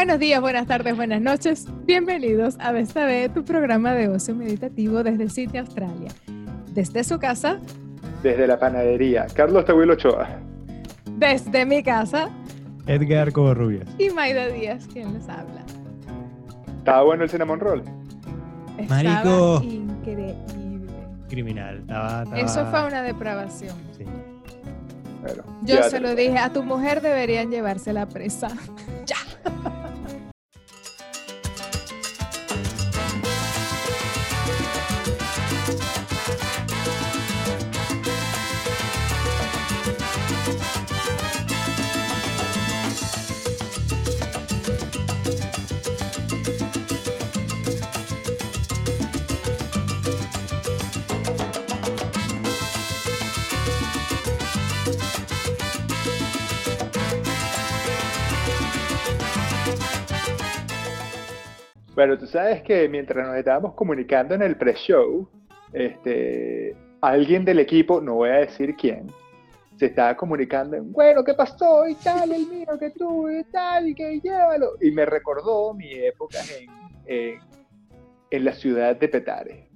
Buenos días, buenas tardes, buenas noches. Bienvenidos a Vesta B, tu programa de ocio meditativo desde Sydney, Australia. Desde su casa. Desde la panadería, Carlos Tahuilo Ochoa. Desde mi casa. Edgar Covarrubias. Y Maida Díaz, quien les habla. ¿Estaba bueno el cinnamon roll? Estaba Marico. increíble. Criminal. Estaba, estaba- Eso fue una depravación. Sí. Bueno, Yo se lo dije, a tu mujer deberían llevarse la presa. ya. Bueno, tú sabes que mientras nos estábamos comunicando en el pre-show, este, alguien del equipo, no voy a decir quién, se estaba comunicando en, bueno, ¿qué pasó? Y tal, el mío que tuve, y tal, y que llévalo. Y me recordó mi época en, en, en la ciudad de Petare.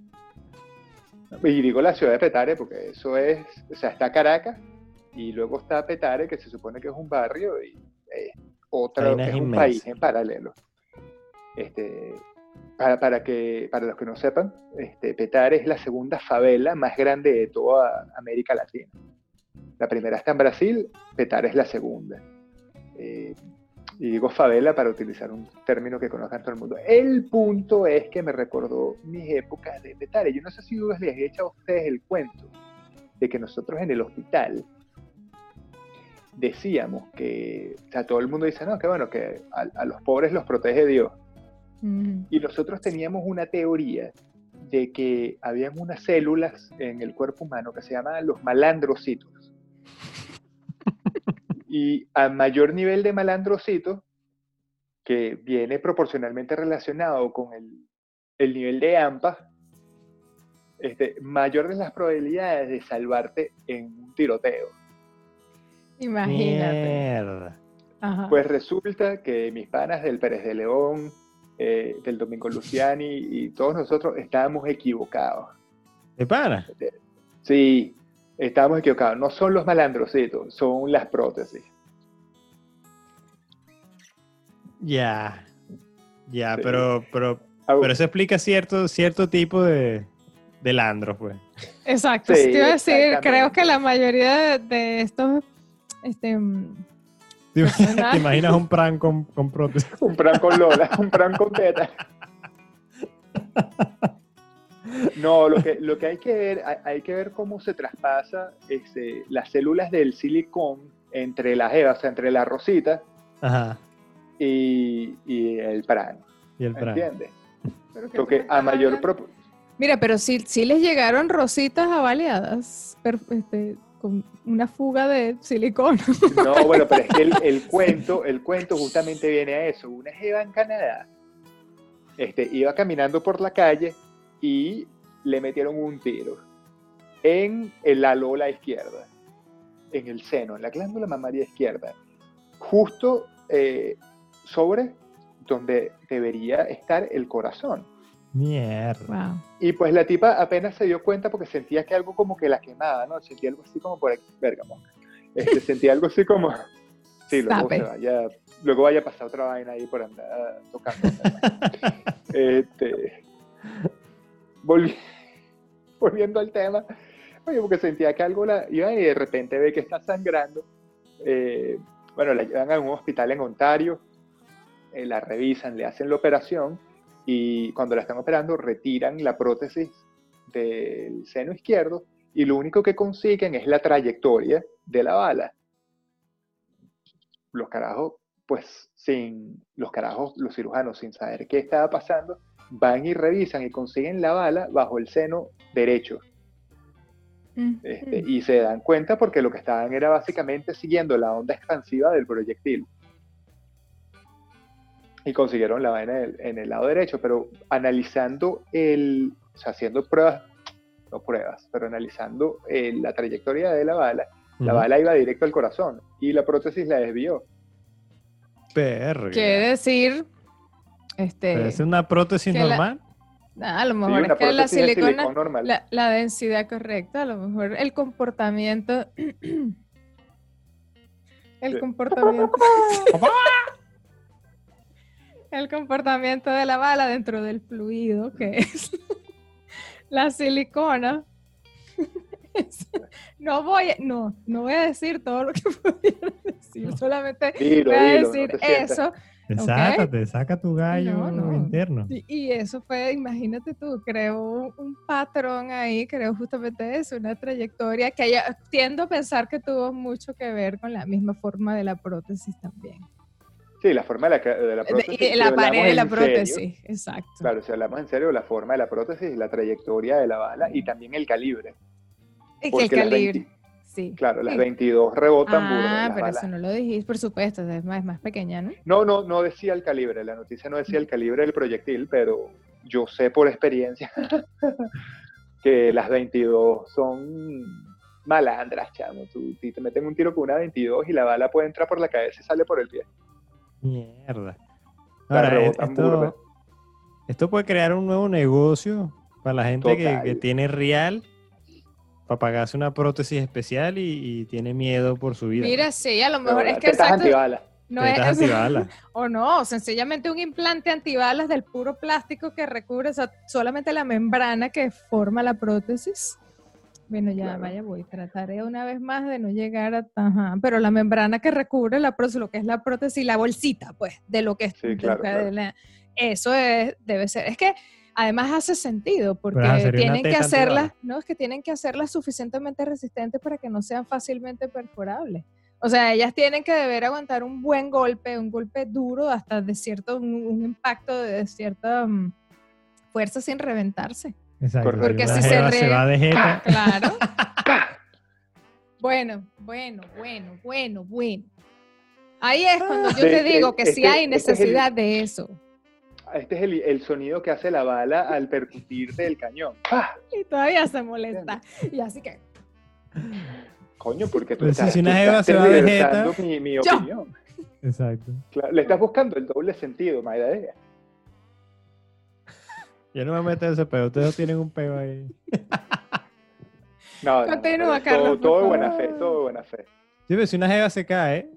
Y digo la ciudad de Petare porque eso es, o sea, está Caracas y luego está Petare, que se supone que es un barrio y Vaina es un inmensa. país en paralelo. Este, para, para, que, para los que no sepan, este, Petare es la segunda favela más grande de toda América Latina. La primera está en Brasil, Petare es la segunda. Eh, y digo favela para utilizar un término que conozcan todo el mundo. El punto es que me recordó mis épocas de Petare. Yo no sé si les he echado a ustedes el cuento de que nosotros en el hospital decíamos que, o sea, todo el mundo dice, no, que bueno, que a, a los pobres los protege Dios. Y nosotros teníamos una teoría de que habían unas células en el cuerpo humano que se llamaban los malandrocitos. Y a mayor nivel de malandrocitos, que viene proporcionalmente relacionado con el, el nivel de AMPA, este, mayores las probabilidades de salvarte en un tiroteo. Imagínate. Pues resulta que mis panas del Pérez de León, eh, del Domingo Luciani y todos nosotros estábamos equivocados. ¿De pana? Sí, estábamos equivocados. No son los malandrocitos, son las prótesis. Ya. Ya, Sí. pero, pero, pero eso explica cierto, cierto tipo de, de landros, pues. Exacto. Sí, te iba a decir, creo que la mayoría de, de estos este, ¿Te, imaginas un prank con, con prótesis? Un pran con Lola, un pran con Teta. No, lo que, lo que hay que ver, hay, hay que ver cómo se traspasa este, las células del silicón entre las EVA, o sea, entre la rosita Ajá. y, y el pran. Y el prank. ¿Entiendes? Pero que Porque a mayor Mira, pero sí, sí les llegaron rositas avaliadas per- este, una fuga de silicona. No, bueno, pero es que el, cuento, el cuento justamente viene a eso. Una jeva en Canadá este, iba caminando por la calle y le metieron un tiro en la lola izquierda, en el seno, en la glándula mamaria izquierda, justo eh, sobre donde debería estar el corazón. Mierda. Wow. Y pues la tipa apenas se dio cuenta porque sentía que algo como que la quemaba, ¿no? Sentía algo así como por aquí, verga, monja. Este, sentía algo así como, sí, luego se vaya, luego vaya a pasar otra vaina ahí por andar tocando. este, volvi- volviendo al tema, oye, porque sentía que algo la iba y de repente ve que está sangrando. Eh, bueno, la llevan a un hospital en Ontario, eh, la revisan, le hacen la operación y cuando la están operando retiran la prótesis del seno izquierdo y lo único que consiguen es la trayectoria de la bala. Los carajos, pues sin los carajos, los cirujanos, sin saber qué estaba pasando, van y revisan y consiguen la bala bajo el seno derecho. Este, y se dan cuenta porque lo que estaban era básicamente siguiendo la onda expansiva del proyectil. Y consiguieron la vaina en el, en el lado derecho, pero analizando el, o sea, haciendo pruebas, no pruebas, pero analizando eh, la trayectoria de la bala, la bala iba directo al corazón y la prótesis la desvió. Verga. Quiere decir, este, ¿Es una prótesis la- normal? ah, a lo Sí, mejor una es que la silicona, normal. la, la densidad correcta, a lo mejor el comportamiento, el Sí. comportamiento, el comportamiento de la bala dentro del fluido que es la silicona. No voy, a- no, no voy a decir todo lo que pudiera decir, solamente Dilo, voy a dilo, no decir eso. Sácate, saca tu gallo No, no. interno. Y, y eso fue, imagínate tú, creó un, un patrón ahí, creó justamente eso, una trayectoria que haya- tiendo a pensar que tuvo mucho que ver con la misma forma de la prótesis también. Sí, la forma de la, de la prótesis. y si la pared de la serio, prótesis, exacto. Claro, si hablamos en serio, la forma de la prótesis, la trayectoria de la bala y también el calibre. y que el calibre, 20 sí. Claro, las Sí. 22 rebotan burro. Ah, pero balas. eso no lo dijiste, por supuesto, es más, es más pequeña, ¿no? No, no, no decía el calibre, la noticia no decía el calibre del proyectil, pero yo sé por experiencia que las 22 son malandras, chamo. Tú, si te meten un tiro con una 22 y la bala puede entrar por la cabeza y sale por el pie. Mierda. Ahora, burda. esto, esto puede crear un nuevo negocio para la gente que, tiene real para pagarse una prótesis especial y, y tiene miedo por su vida. Mira, sí, a lo mejor es que exacto, antibalas. no es, antibalas. O no, sencillamente un implante antibalas del puro plástico que recubre, o sea, solamente la membrana que forma la prótesis. Bueno, ya Claro. vaya, voy. Trataré una vez más de no llegar a. Ajá, pero la membrana que recubre la prótesis, lo que es la prótesis, la bolsita, pues, de lo que es. Sí, claro, que- claro. de la- eso es, debe ser. Es que además hace sentido, porque tienen que hacerlas, no, es que tienen que hacerlas suficientemente resistentes para que no sean fácilmente perforables. O sea, ellas tienen que deber aguantar un buen golpe, un golpe duro, hasta de cierto, un, un impacto de cierta mm, fuerza sin reventarse. Exacto. Porque Porque si si se se, re- va de jeta. Claro. bueno, bueno, bueno, bueno, bueno. Ahí es cuando yo Sí, te digo que sí este- hay este es el- necesidad de eso. Este es el, el sonido que hace la bala al percutir del cañón. ¡Pah! Y todavía se molesta. Y así que, Coño, porque tú Pero estás, si una tú jeva estás se va de tergiversando jeta- mi, mi opinión. Exacto. Claro, le estás buscando el doble sentido, Mayra. Yo no me meto en ese peo. Ustedes tienen un peo ahí. No, no, Carlos, Todo, de buena fe, todo de buena fe. Sí, pero si una jeva se cae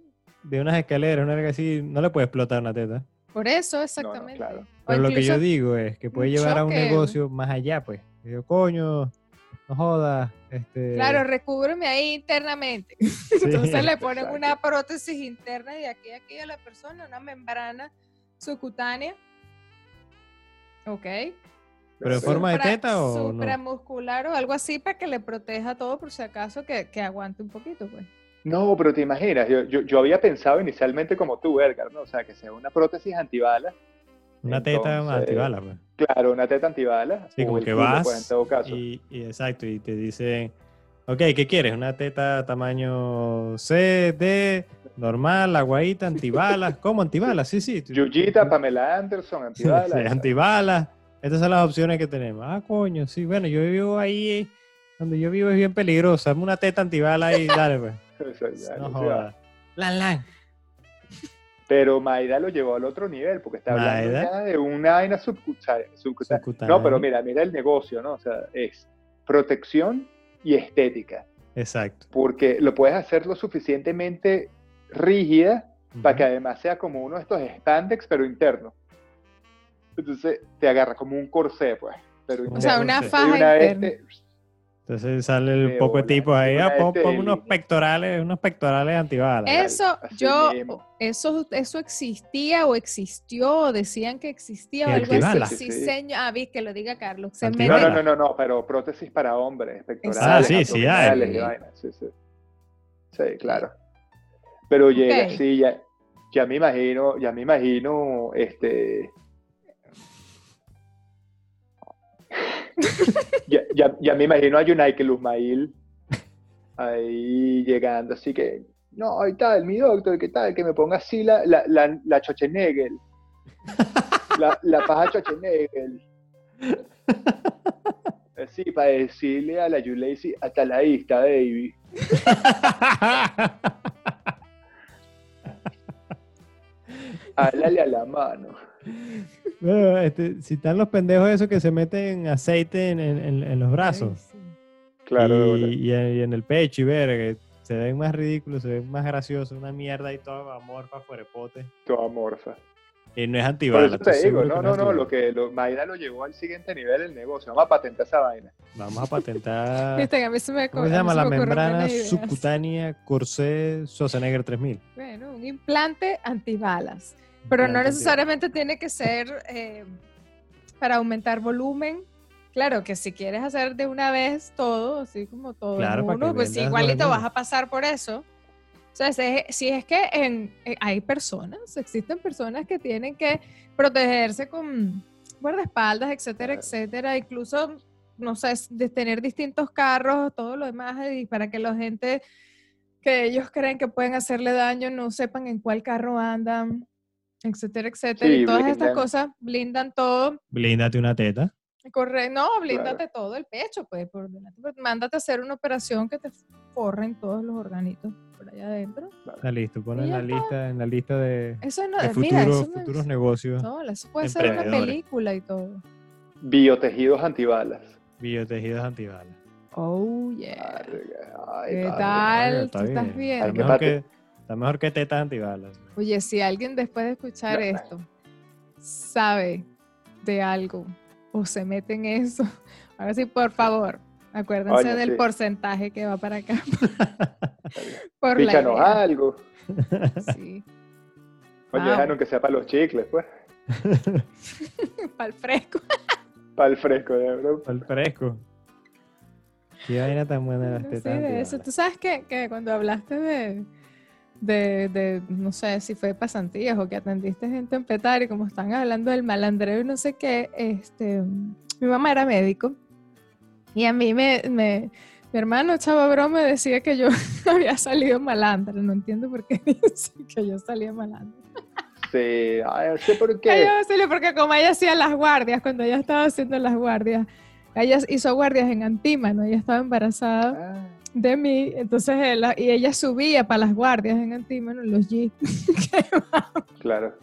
de unas escaleras, una verga así, no le puede explotar una teta. por eso exactamente. claro. Pero lo que yo digo es que puede llevar a un negocio más allá, pues. Y Yo, coño, no jodas. Este, Claro, recúbreme ahí internamente. Entonces le ponen exacto. una prótesis interna y de aquí a aquí a la persona, una membrana subcutánea. Ok. ¿Pero en forma de teta o no? Supramuscular o algo así para que le proteja todo por si acaso que, que aguante un poquito, pues. No, pero te imaginas, yo, yo, yo había pensado inicialmente como tú, Edgar, ¿no? O sea, que sea una prótesis antibalas. Una teta Entonces, antibala, pues. Claro, una teta antibalas. Sí, como que culo, vas pues, en todo caso. y, y exacto, y te dicen, ok, ¿qué quieres? Una teta tamaño C, D, normal, aguadita, antibalas. ¿Cómo antibalas? Sí, sí. Yuyita, Pamela Anderson, antibalas. sí, antibalas. Estas son las opciones que tenemos. Ah, coño, sí, bueno, yo vivo ahí, donde yo vivo es bien peligroso. Dame una teta antibala y dale, pues. Eso, ya, No jodas. Lan, lan. Pero Maida lo llevó al otro nivel, porque está hablando ya de una vaina subcutánea. subcutánea. Subcutánea. No, pero mira, mira el negocio, ¿no? O sea, es protección y estética, Exacto. porque lo puedes hacer lo suficientemente rígida para que además sea como uno de estos spandex, pero interno. Entonces te agarra como un corsé, pues. Pero O sea, interno. una faja una interna. te- Entonces sale el De poco de tipos ahí, ah, pon, unos pectorales, unos pectorales antibalas. Eso, así yo, mismo. eso, eso existía o existió, o decían que existía o ¿Qué, algo antibalas? así. Sí, Sí, sí. señor. Ah, vi que lo diga Carlos. Se No, no, no, no, no, pero prótesis para hombres, pectorales, Ah, sí, sí hay. abdominales y vainas, Sí, sí. Sí, claro. Pero llega, Ok. sí, ya, ya me imagino, ya me imagino, este... ya, ya, ya me imagino a Yunai Luzmail ahí llegando, así que, no, y tal, mi doctor, ¿qué tal? Que me ponga así la, la, la, la Schwarzenegger. La, la paja Schwarzenegger. Así, para decirle a la Yulacy, hasta la vista, baby. Háblale a la mano. Bueno, este, si están los pendejos esos que se meten aceite en, en- en- en los brazos Ay, sí. Claro, y, y en, y en el pecho y ver que se ven más ridículos, se ven más graciosos, una mierda y todo amorfa, fuerepote. toda morfa. Y no es Por antibalas. eso te digo, no, no, no, lo que lo, Mayra lo llevó al siguiente nivel del negocio. Vamos a patentar esa vaina. Vamos a patentar. Viste que a mí se me ¿Cómo se llama? se La membrana subcutánea Corsé Schwarzenegger 3000. Bueno, un implante antibalas. Pero no necesariamente tiene que ser eh, para aumentar volumen. Claro que si quieres hacer de una vez todo, así como todo Claro, uno, pues igualito vas a pasar por eso. O sea, si es, si es que en- eh, hay personas, existen personas que tienen que protegerse con guardaespaldas, etcétera, Claro. etcétera. Incluso, no sé, de tener distintos carros, todo lo demás, y para que la gente que ellos creen que pueden hacerle daño no sepan en cuál carro andan, etcétera, etcétera. Sí, y todas estas cosas blindan todo. Blíndate una teta. Corre, no, blíndate todo el pecho, pues, por delante. pues, mándate a hacer una operación que te forren todos los organitos por allá adentro. Está listo. Ponlo Y en la está. lista, en la lista de, Eso no, de mira, futuros, eso negocios. no, eso puede ser una película y todo. Biotejidos antibalas. Biotejidos antibalas. Oh, yeah. Ay, ¿Qué tal? Bueno, ¿Tú está estás bien. Está mejor que, está mejor que tetas antibalas. Oye, si alguien después de escuchar No. esto sabe de algo o se mete en eso, ahora sí, por favor, acuérdense Oye, del sí. porcentaje que va para acá. por la algo. Sí, Oye, Wow. dejaron que sea para los chicles, pues. para el fresco. Para el fresco, de verdad. Al fresco. Qué vaina tan buena las Sí, tetas de eso. Tú sabes que, que cuando hablaste de, de, de, no sé si fue pasantías o que atendiste gente en petar y como están hablando del malandreo y no sé qué, este, mi mamá era médico y a mí me, me mi hermano Chava Bro me decía que yo había salido malandra. No entiendo por qué dice que yo salía malandra. Sí, ay, no sé por Ay, qué. yo sé, porque como ella hacía las guardias, cuando ella estaba haciendo las guardias, ella hizo guardias en Antímano, ella estaba embarazada Ah, de mí, entonces él- y ella subía para las guardias en Antímano, en los G, claro.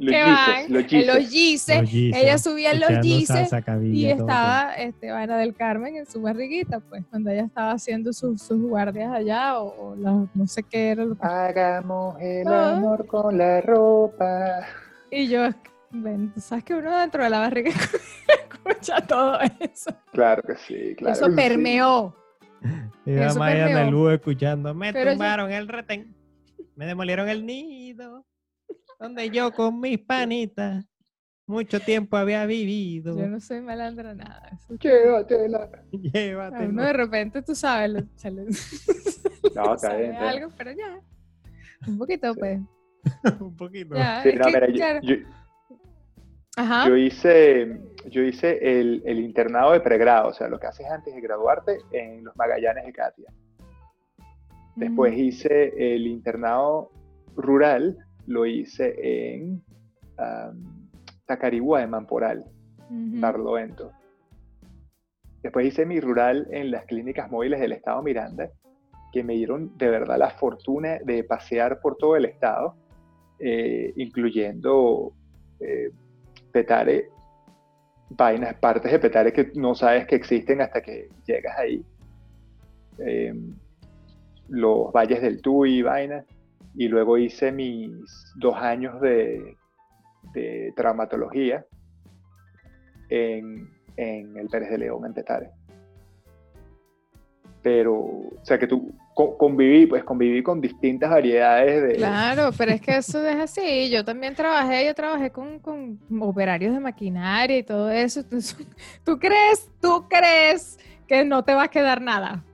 Los que gises, van, los en gises. los Gise, Los gises, ella subía en los echando Gise salsa cabilla, y estaba este, Vaina del Carmen en su barriguita, pues, cuando ella estaba haciendo sus, sus guardias allá, o, o la- no sé qué era lo que... Hagamos el Ah. amor con la ropa. Y yo, tú sabes que uno dentro de la barriga escucha todo eso. Claro que sí, claro. eso que sí. la Eso Maya en el escuchando, me Pero yo- tumbaron el retén, me demolieron el nido, donde yo con mis panitas mucho tiempo había vivido. Yo no soy malandra nada. Llévatela. A Llévatelo. uno de repente, tú sabes, le, No, está bien. algo, pero ya. Un poquito, Sí. pues. Un poquito. Ya, Sí, es no, que, mira, yo- claro. yo, Ajá. yo hice, yo hice el, el internado de pregrado, o sea, lo que haces antes de graduarte en los Magallanes de Katia. Después hice el internado rural, lo hice en am, Tacarigua de Mamporal, Ujú. Barlovento. Después hice mi rural en las clínicas móviles del estado Miranda, que me dieron de verdad la fortuna de pasear por todo el estado, eh, incluyendo eh, Petare, vainas, partes de Petare que no sabes que existen hasta que llegas ahí. Eh, los valles del Tuy, vainas. Y luego hice mis dos años de, de traumatología en, en el Pérez de León, en Petare. Pero, o sea, que tú conviví, pues conviví con distintas variedades de... Claro, pero es que eso es así. Yo también trabajé, yo trabajé con, con operarios de maquinaria y todo eso. ¿Tú crees, tú crees que no te va a quedar nada?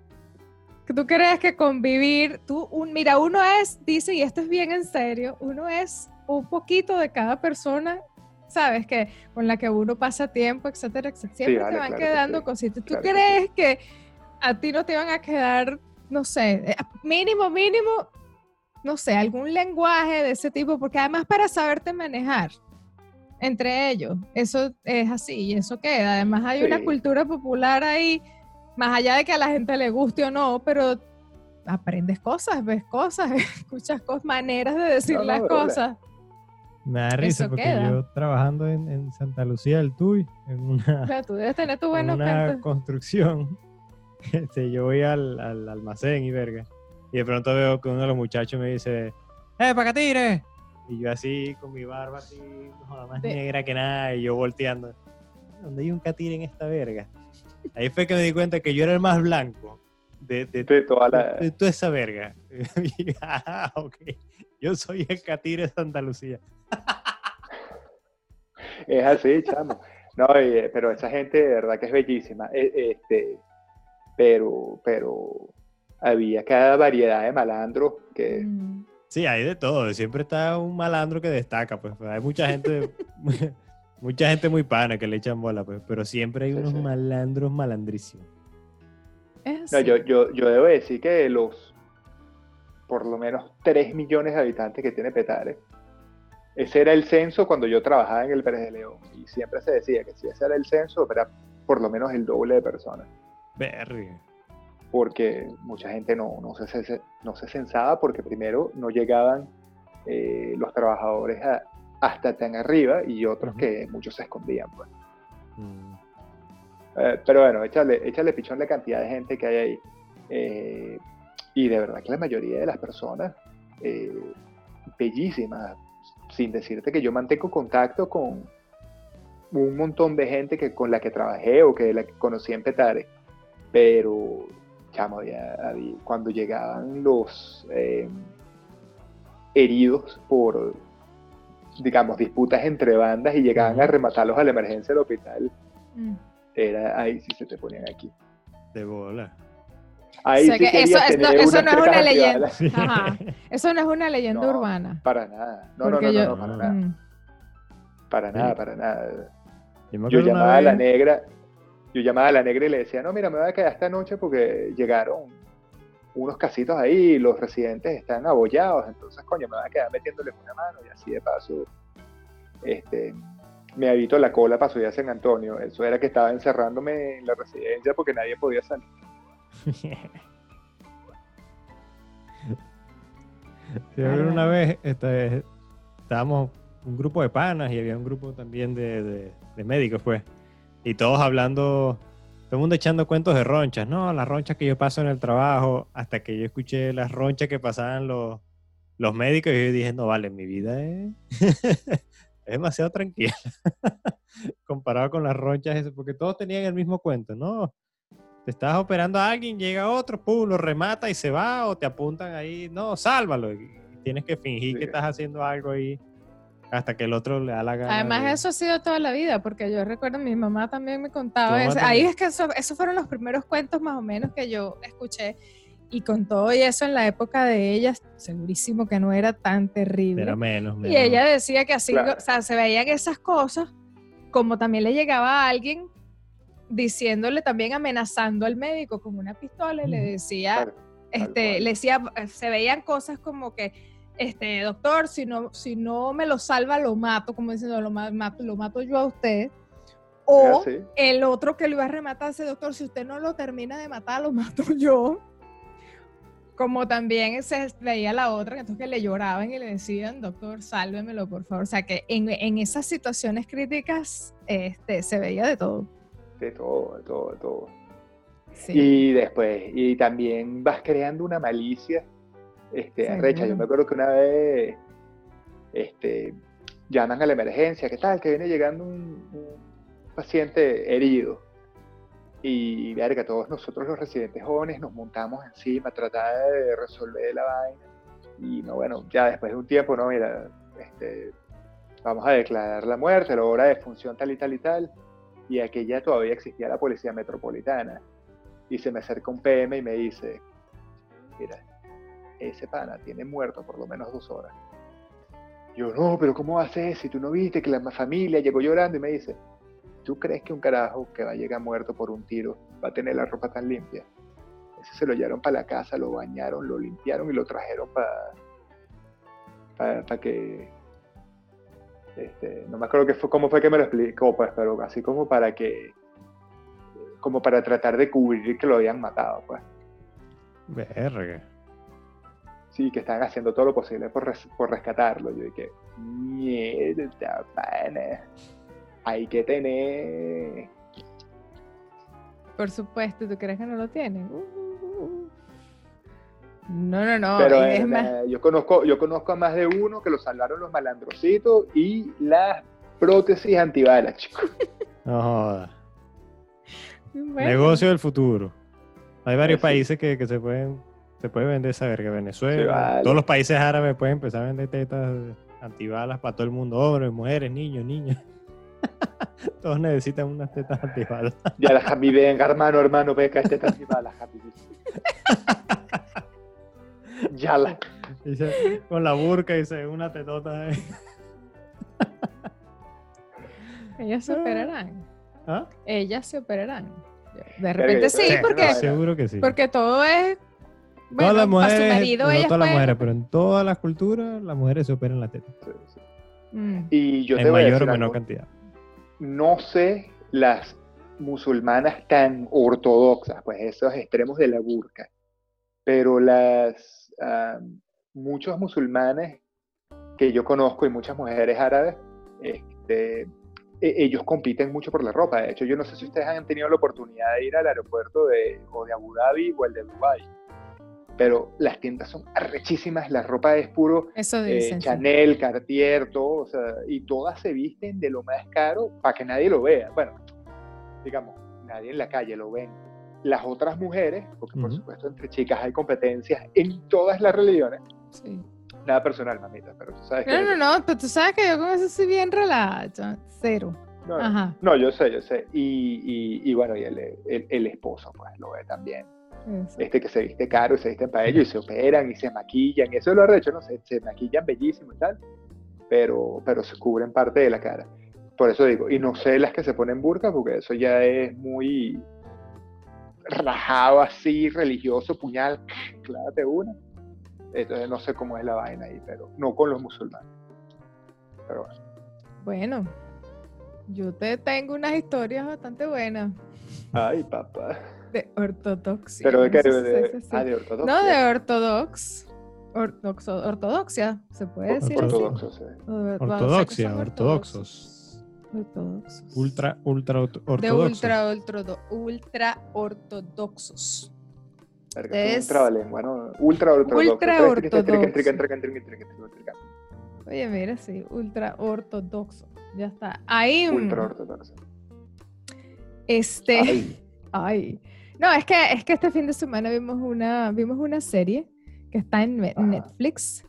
Tú crees que convivir, tú, un, mira, uno es, dice, y esto es bien en serio, uno es un poquito de cada persona, ¿sabes? Que con la que uno pasa tiempo, etcétera, etcétera. Siempre vale, te van claro que quedando sí, cositas. ¿Tú claro que crees que a ti no te van a quedar, no sé, eh, mínimo, mínimo, no sé, algún lenguaje de ese tipo? Porque además para saberte manejar entre ellos, eso es así y eso queda. Además hay una cultura popular ahí, más allá de que a la gente le guste o no, pero aprendes cosas, ves cosas, escuchas cosas, maneras de decir No, no, las cosas. Me da risa Eso porque queda. yo trabajando en, en Santa Lucía del Tuy, en una, Claro, tú debes tener tu en buenos una cuentos. construcción, este, yo voy al, al almacén y verga. Y de pronto veo que uno de los muchachos me dice, ¡Eh, para que tire! Y yo así, con mi barba así, no más De- negra que nada, y yo volteando. ¿Dónde hay un catire en esta verga? Ahí fue que me di cuenta que yo era el más blanco de, de, De toda la... de toda esa verga. Y, ah, ok. Yo soy el catire de Santa Lucía. Es así, chamo. No, y- pero esa gente de verdad que es bellísima. E- Este, pero, pero había cada variedad de malandros que Mm. Sí, hay de todo. Siempre está un malandro que destaca, pues. Hay mucha gente, mucha gente muy pana que le echan bola, pues. Pero siempre hay Sí, unos sí. malandros malandrísimos. No, yo, yo, yo debo decir que de los por lo menos 3 millones de habitantes que tiene Petare, ese era el censo cuando yo trabajaba en el Pérez de León. Y siempre se decía que si ese era el censo, era por lo menos el doble de personas. Verga. Porque mucha gente no, no, se, se- no se censaba porque primero no llegaban eh, los trabajadores a- hasta tan arriba y otros que muchos se escondían. Pues. Mm. Eh, pero bueno, échale, échale pichón la cantidad de gente que hay ahí. Eh, y de verdad que la mayoría de las personas, eh, bellísimas, sin decirte que yo mantengo contacto con un montón de gente que, con la que trabajé o que la que conocí en Petare. Pero, chamo, ya había- cuando llegaban los eh, heridos por, digamos, disputas entre bandas y llegaban a rematarlos a la emergencia del hospital, Mm. era ahí sí se te ponían aquí. De bola. Ahí O sea sí que eso- tener eso unas no es una leyenda. Ajá. Eso no es una leyenda No. urbana. Para nada. No, no, no, no, yo- no, para nada. Mm. Para nada, para nada. Yo, llamaba a la negra, yo llamaba a la negra y le decía, no, mira, me voy a quedar esta noche porque llegaron unos casitos ahí los residentes están abollados, entonces, coño, me voy a quedar metiéndoles una mano y así de paso, este, me habito la cola para subir a San Antonio. Eso era que estaba encerrándome en la residencia porque nadie podía salir. Una vez este, estábamos un grupo de panas y había un grupo también de médicos, pues. Y todos hablando, todo el mundo echando cuentos de ronchas, ¿no? Las ronchas que yo paso en el trabajo, hasta que yo escuché las ronchas que pasaban los, los médicos y yo dije, no, vale, mi vida es, es demasiado tranquila comparado con las ronchas, esas, porque todos tenían el mismo cuento, ¿no? Te estás operando a alguien, llega otro, pum, lo remata y se va, o te apuntan ahí, no, sálvalo. Y tienes que fingir Sí. que estás haciendo algo ahí hasta que el otro le da la gana. Además, de- eso ha sido toda la vida, porque yo recuerdo, mi mamá también me contaba eso. Ahí es que eso- esos fueron los primeros cuentos más o menos que yo escuché. Y con todo y eso en la época de ella, segurísimo que no era tan terrible. Era menos, menos. Y ella decía que así, Claro. o sea, se veían esas cosas, como también le llegaba a alguien diciéndole también amenazando al médico con una pistola y le Ujú. decía, Claro, este, cual. le decía, se veían cosas como que, este, doctor, si no, si no me lo salva, lo mato, como diciendo, lo ma- mato, lo mato yo a usted. O así. el otro que lo iba a rematar, ese doctor, si usted no lo termina de matar, lo mato yo. Como también se veía la otra, entonces que le lloraban y le decían, doctor, sálvemelo, por favor. O sea que en, en esas situaciones críticas este, se veía de todo. De todo, de todo, de todo. Sí. Y después, y también vas creando una malicia este, Seguro. arrecha. Yo me acuerdo que una vez este, llaman a la emergencia, ¿qué tal? Que viene llegando un, un paciente herido. Y verga, todos nosotros los residentes jóvenes nos montamos encima, tratar de resolver la vaina. Y no, bueno, ya después de un tiempo, no, mira, este, vamos a declarar la muerte, la hora de función tal y tal y tal. Y aquella todavía existía la policía metropolitana y se me acerca un PM y me dice, mira, ese pana tiene muerto por lo menos dos horas. Yo, no, pero ¿cómo haces si tú no viste que la familia llegó llorando y me dice, ¿tú crees que un carajo que va a llegar muerto por un tiro va a tener la ropa tan limpia? Ese se lo llevaron para la casa, lo bañaron, lo limpiaron y lo trajeron para para que este, no me acuerdo que fue, cómo fue que me lo explicó, pues, pero así como para que como para tratar de cubrir que lo habían matado, pues. Verga. Sí, que están haciendo todo lo posible por, res- por rescatarlo. Yo dije, mierda, pana. Hay que tener. Por supuesto, ¿tú crees que no lo tienen? Uh. No, no, no. Pero es eh, más, eh, yo, conozco, yo conozco a más de uno que lo salvaron los malandrocitos y las prótesis antibalas, chicos. No joda. bueno, Negocio del futuro. Hay varios Sí. países que, que se pueden se puede vender esa verga. Venezuela. Sí, vale. Todos los países árabes pueden empezar a vender tetas antibalas para todo el mundo. Hombres, mujeres, niños, niñas. Todos necesitan unas tetas antibalas. Ya la Javi, venga, hermano, hermano, venga, está antibalas, Javi. Ya la. Con la burka y se ve una tetota. ahí. ellas se operarán. ¿Ah? Ellas se operarán. De repente sí, porque. Seguro que sí. porque todo es. Bueno, todas las mujeres, su marido, no todas las mujeres, pero en todas las culturas las mujeres se operan la teta. Sí, sí. Mm. Y yo te en voy a mayor o decir menor algo. cantidad. no sé las musulmanas tan ortodoxas, pues esos extremos de la burka, pero las ah, muchos musulmanes que yo conozco y muchas mujeres árabes, este, e- ellos compiten mucho por la ropa. De hecho, yo no sé si ustedes han tenido la oportunidad de ir al aeropuerto de, o de Abu Dhabi o el de Dubai, pero las tiendas son arrechísimas, la ropa es puro Eso eh, dicen. sí. Chanel, Cartier, todo, o sea, y todas se visten de lo más caro para que nadie lo vea. Bueno, digamos, nadie en la calle lo ven. Las otras mujeres, porque por supuesto entre chicas hay competencias en todas las religiones, Sí. nada personal, mamita, pero tú sabes que... No, no, no, pero tú sabes que yo con eso soy bien relajada. Cero. No, Ajá. no, yo sé, yo sé. Y, y, y bueno, y el, el, el esposo, pues lo ve también. Este que se viste caro y se visten para ellos y se operan y se maquillan. Y eso lo arrecho, no sé, se maquillan bellísimo y tal, pero, pero se cubren parte de la cara. Por eso digo, y no sé las que se ponen burka, porque eso ya es muy rajado así, religioso, puñal, clávate una. Entonces no sé cómo es la vaina ahí, pero no con los musulmanes. Pero bueno. Bueno, yo te tengo unas historias bastante buenas Ay, papá. De ortodoxia. Pero de no qué, si de, ah, de ortodoxia. No, de ortodox. Ortodoxo- ortodoxia, se puede decir. Ortodoxo, sí. Ortodoxia, ortodoxos. Ortodoxos. Ultra, ultra orto- De ortodoxos. ultra, ultra, ultra ortodoxos. Un trabalengua, ¿no? Ultra ortodoxo. Ultra Trica, trica, trica, ortodoxo. trica, trica, trica, trica, trica, trica. Oye, mira, sí, ultra ortodoxo. Ya está. Ahí. mm, Ultra ortodoxo. Este. Ay, Ay. No, es que, es que este fin de semana vimos una, vimos una serie que está en Ajá. Netflix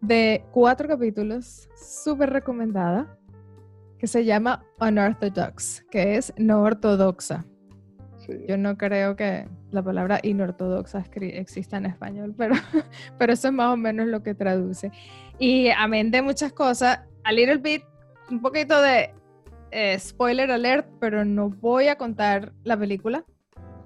de cuatro capítulos, súper recomendada, que se llama Unorthodox, que es no ortodoxa. sí. Yo no creo que la palabra inortodoxa exista en español, pero, pero eso es más o menos lo que traduce. Y amén de muchas cosas, a little bit, un poquito de eh, spoiler alert, pero no voy a contar la película,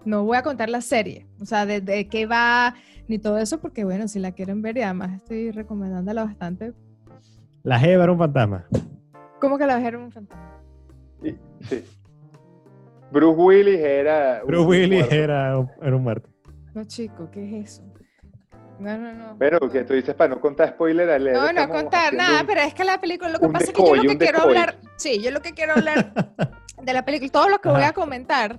no voy a contar la serie, o sea, de, de qué va ni todo eso, porque bueno, si la quieren ver y además estoy recomendándola bastante. La Jeva era un fantasma. ¿Cómo que la dejaron un fantasma? Sí. Bruce Willis era. un Bruce Willis muerto. era, un- era un muerto. No, chico, ¿qué es eso? No, no, no. Pero que tú dices para no contar spoiler alert. No, no contar nada, un- pero es que la película, lo que un pasa es que yo lo que un quiero decoy. hablar, sí, yo lo que quiero hablar de la película, todo lo que voy a comentar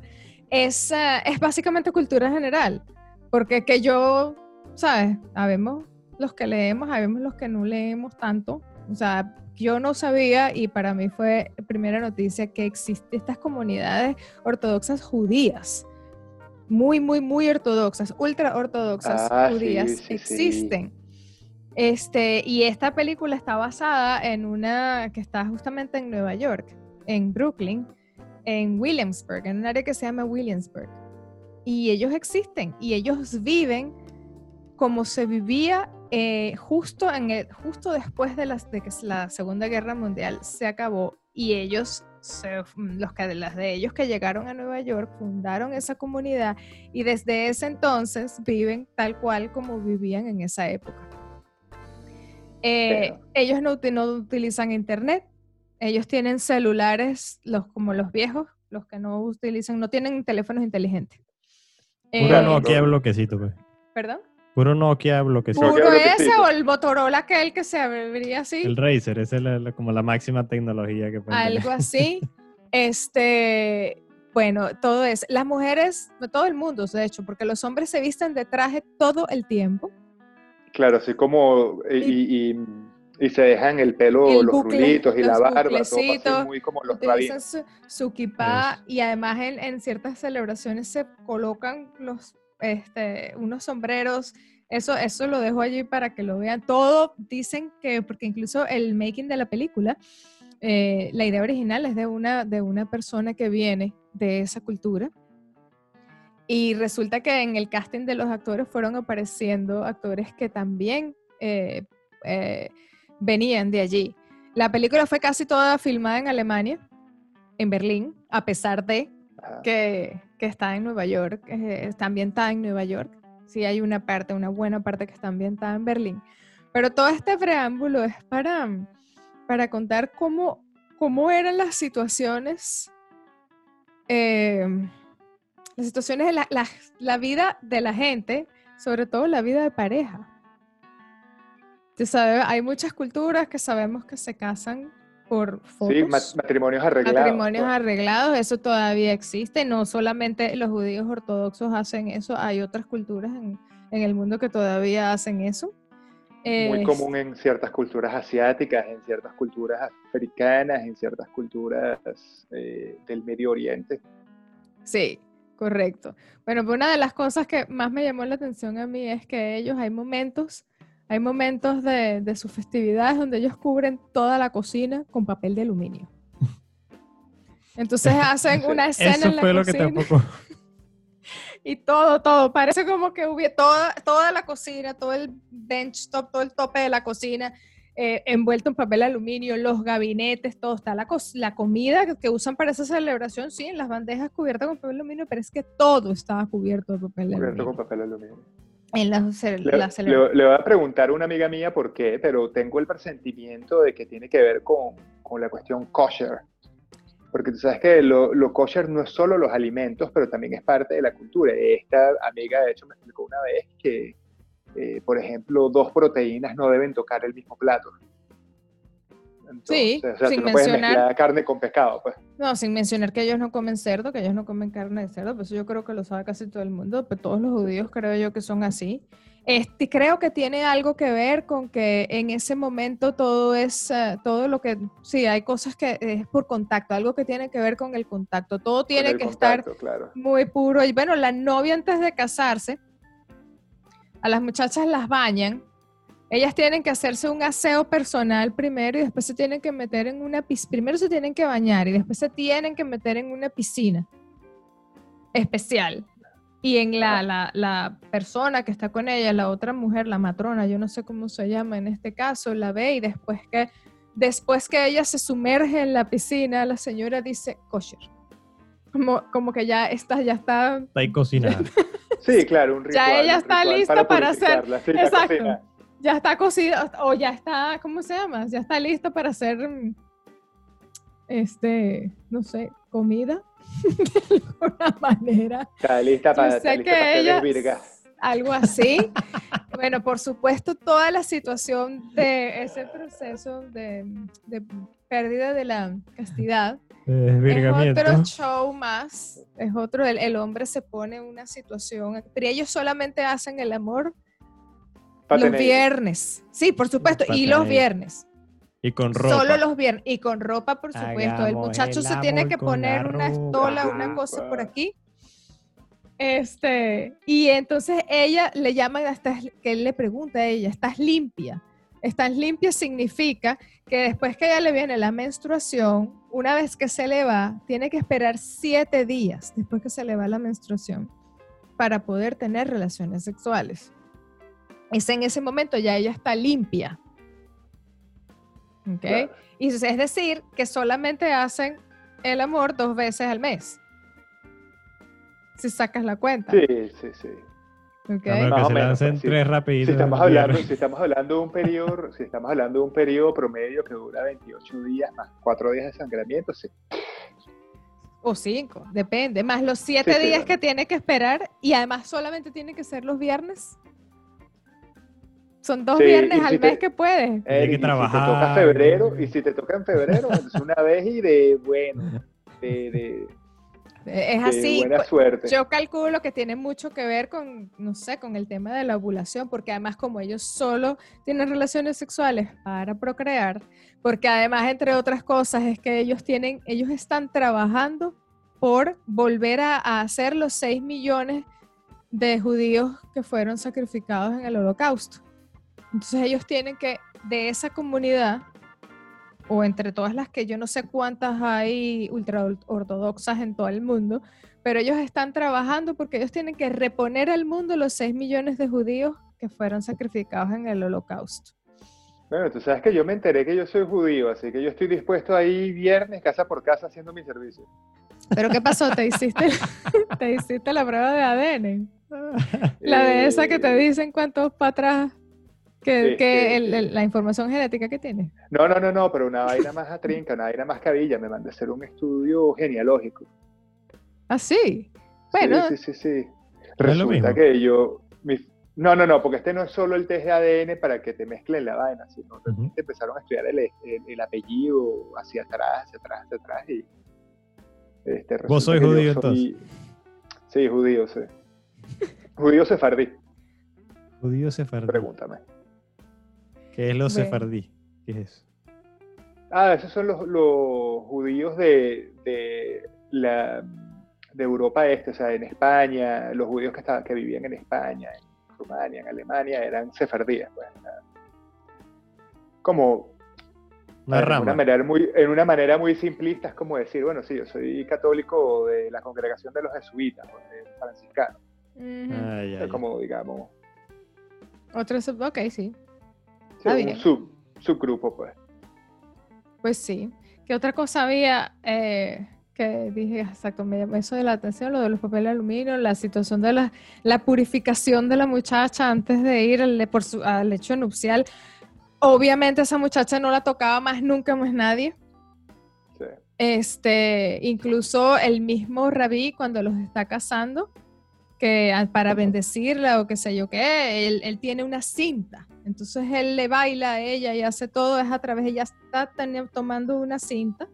es, eh, es básicamente cultura general, porque que yo, ¿sabes? Habemos los que leemos, habemos los que no leemos tanto, o sea, yo no sabía y para mí fue primera noticia que existen estas comunidades ortodoxas judías. Muy, muy, muy ortodoxas, ultra ortodoxas Ah, judías sí, sí. existen. Este, y esta película está basada en una que está justamente en Nueva York, en Brooklyn, en Williamsburg, en un área que se llama Williamsburg. Y ellos existen y ellos viven como se vivía eh, justo, en el, justo después de, las, de que la Segunda Guerra Mundial se acabó y ellos, se- los que, las de ellos que llegaron a Nueva York, fundaron esa comunidad y desde ese entonces viven tal cual como vivían en esa época. Eh, ellos no, no utilizan internet, ellos tienen celulares, los, como los viejos, los que no utilizan, no tienen teléfonos inteligentes. Puro Eh, Nokia no. bloquecito, pues. ¿Perdón? Puro Nokia bloquecito. Puro ese bloquecito. o el Motorola aquel que se abriría así. El Razer, esa es la- la- como la máxima tecnología que pueden tener. algo así. Este, bueno, todo es. Las mujeres, todo el mundo, de hecho, porque los hombres se visten de traje todo el tiempo. Claro, así como. Y, y, y- y se dejan el pelo, El los bucle, rulitos y la los barba, todo así muy como los Utilizan rabinos. su, su kipá y además en, en ciertas celebraciones se colocan los, este, unos sombreros. Eso, eso lo dejo allí para que lo vean. Todo dicen que, porque incluso el making de la película, eh, la idea original es de una, de una persona que viene de esa cultura. Y resulta que en el casting de los actores fueron apareciendo actores que también eh, eh, venían de allí. La película fue casi toda filmada en Alemania, en Berlín, a pesar de Ajá. que, que está en Nueva York, eh, está ambientada en Nueva York. Sí hay una parte, una buena parte que está ambientada en Berlín. Pero todo este preámbulo es para, para contar cómo, cómo eran las situaciones, eh, las situaciones de la, la- la vida de la gente, sobre todo la vida de pareja. Tú sabes, hay muchas culturas que sabemos que se casan por fotos. Sí, ma- matrimonios arreglados. Matrimonios pues. arreglados, eso todavía existe. No solamente los judíos ortodoxos hacen eso, hay otras culturas en, en el mundo que todavía hacen eso. Muy Es- común en ciertas culturas asiáticas, en ciertas culturas africanas, en ciertas culturas eh, del Medio Oriente. Sí, correcto. Bueno, pues una de las cosas que más me llamó la atención a mí es que ellos hay momentos, hay momentos de, de sus festividades donde ellos cubren toda la cocina con papel de aluminio. Entonces hacen una escena Eso en la fue lo que cocina. tampoco. Y todo, todo. Parece como que hubiera toda, toda la cocina, todo el bench top, todo el tope de la cocina eh, envuelto en papel aluminio, los gabinetes, todo. Está la, cos- la comida que, que usan para esa celebración, sí, en las bandejas cubiertas con papel aluminio, pero es que todo estaba cubierto de papel Cubierto aluminio. con papel aluminio. En la, ce- Le, voy a preguntar a una amiga mía por qué, pero tengo el presentimiento de que tiene que ver con, con la cuestión kosher. Porque tú sabes que lo, lo kosher no es solo los alimentos, pero también es parte de la cultura. Esta amiga, de hecho, me explicó una vez que, eh, por ejemplo, dos proteínas no deben tocar el mismo plato. Entonces, Sí, o sea, sin tú no puedes mencionar- carne con pescado, pues. No, sin mencionar que ellos no comen cerdo, que ellos no comen carne de cerdo, pues eso yo creo que lo sabe casi todo el mundo, pero todos los judíos creo yo que son así. Este, creo que tiene algo que ver con que en ese momento todo es, eh, todo lo que, sí, hay cosas que es por contacto, algo que tiene que ver con el contacto, todo tiene que estar claro. muy puro. Y bueno, la novia antes de casarse, a las muchachas las bañan. Ellas tienen que hacerse un aseo personal primero y después se tienen que meter en una piscina. Primero se tienen que bañar y después se tienen que meter en una piscina especial. Y en la, la, la persona que está con ella, la otra mujer, la matrona, yo no sé cómo se llama en este caso, la ve y después que, después que ella se sumerge en la piscina, la señora dice kosher. Como, como que ya está, ya está Está ahí cocinada. Sí, claro, un ritual. Ya ella está lista para hacer- sí, la Exacto. cocina. Ya está cocido o ya está, ¿cómo se llama? Ya está listo para hacer, mm, este, no sé, comida de alguna manera. Está lista Yo para, sé está lista que para hacer ella, el virga. algo así. bueno, por supuesto, toda la situación de ese proceso de, de pérdida de la castidad es otro show más, es otro, el, el hombre se pone en una situación, pero ellos solamente hacen el amor los viernes. Sí, por supuesto, y los viernes. Y con ropa. Solo los viernes. Y con ropa, por supuesto. el muchacho el se tiene que poner una estola, una cosa por aquí. Este, y entonces ella le llama, hasta que él le pregunta a ella, ¿estás limpia? Estás limpia significa que después que ella le viene la menstruación, una vez que se le va, tiene que esperar siete días después que se le va la menstruación para poder tener relaciones sexuales. Es en ese momento ya ella está limpia. ¿Ok? Claro. Y es decir, que solamente hacen el amor dos veces al mes. Si sacas la cuenta. Sí, sí, sí. ¿ok? A menos Más que o se menos, lancen pues, sí. tres rapiditos. Si estamos, hablando, viernes. si estamos hablando de un periodo, si estamos hablando de un periodo promedio que dura 28 días más 4 días de sangramiento, sí. O cinco, depende. Más los siete Sí, sí, días bueno. que tiene que esperar y además solamente tiene que ser los viernes. Son dos Sí, viernes si al te- mes que puedes. Hay que y Si te trabajar. toca febrero, y si te toca en febrero, es una vez y de, bueno, de, de, Es de así. buena pues, suerte. Yo calculo que tiene mucho que ver con, no sé, con el tema de la ovulación, porque además como ellos solo tienen relaciones sexuales para procrear, porque además, entre otras cosas, es que ellos tienen, ellos están trabajando por volver a, a hacer los 6 millones de judíos que fueron sacrificados en el holocausto. Entonces ellos tienen que, de esa comunidad, o entre todas las que yo no sé cuántas hay ultra ortodoxas en todo el mundo, pero ellos están trabajando porque ellos tienen que reponer al mundo los 6 millones de judíos que fueron sacrificados en el holocausto. Bueno, tú sabes que yo me enteré que yo soy judío, así que yo estoy dispuesto a ir viernes casa por casa haciendo mi servicio. ¿Pero qué pasó? ¿Te hiciste, te hiciste la prueba de ADN? La de esa que te Eh, dicen cuántos para atrás, que, Sí, que sí, el- sí. el- la información genética que tienes. No, no, no, no, pero una vaina más atrinca, una vaina más cabilla. Me mandé a hacer un estudio genealógico. Ah, sí. Bueno, Sí, sí, sí, sí. ¿No es lo Resulta que yo... mi- No, no, no, porque este no es solo el test de ADN para que te mezclen la vaina, sino que Ujú. empezaron a estudiar el, el- el apellido hacia atrás, hacia atrás, hacia atrás. Y, este, ¿Vos sois judío, soy- Sí, judío, sí. judío sefardí, Judío sefardí. pregúntame. ¿Qué es lo Bueno. sefardí? ¿Qué es eso? Ah, esos son los, los judíos de, de, la, de Europa Este, o sea, en España, los judíos que, estaban, que vivían en España, en Rumania, en Alemania, eran sefardíes. Pues, como Una en una, manera muy, en una manera muy simplista, es como decir, bueno, sí, yo soy católico de la congregación de los jesuitas, pues, de franciscanos, ujú. Ah, ya, es ya. como, digamos, otro sub- ok, sí. Sí, Está un bien. sub, subgrupo, pues. Pues sí. ¿Qué otra cosa había eh, que dije, exacto, me llamó eso de la atención, lo de los papeles de aluminio, la situación de la, la purificación de la muchacha antes de ir al, por su, al hecho nupcial? Obviamente esa muchacha no la tocaba más nunca más nadie. Sí. Este, incluso el mismo rabí cuando los está casando, que para bendecirla o qué sé yo qué, él, él tiene una cinta. Entonces él le baila a ella y hace todo, es a través, ella está teni- tomando una cinta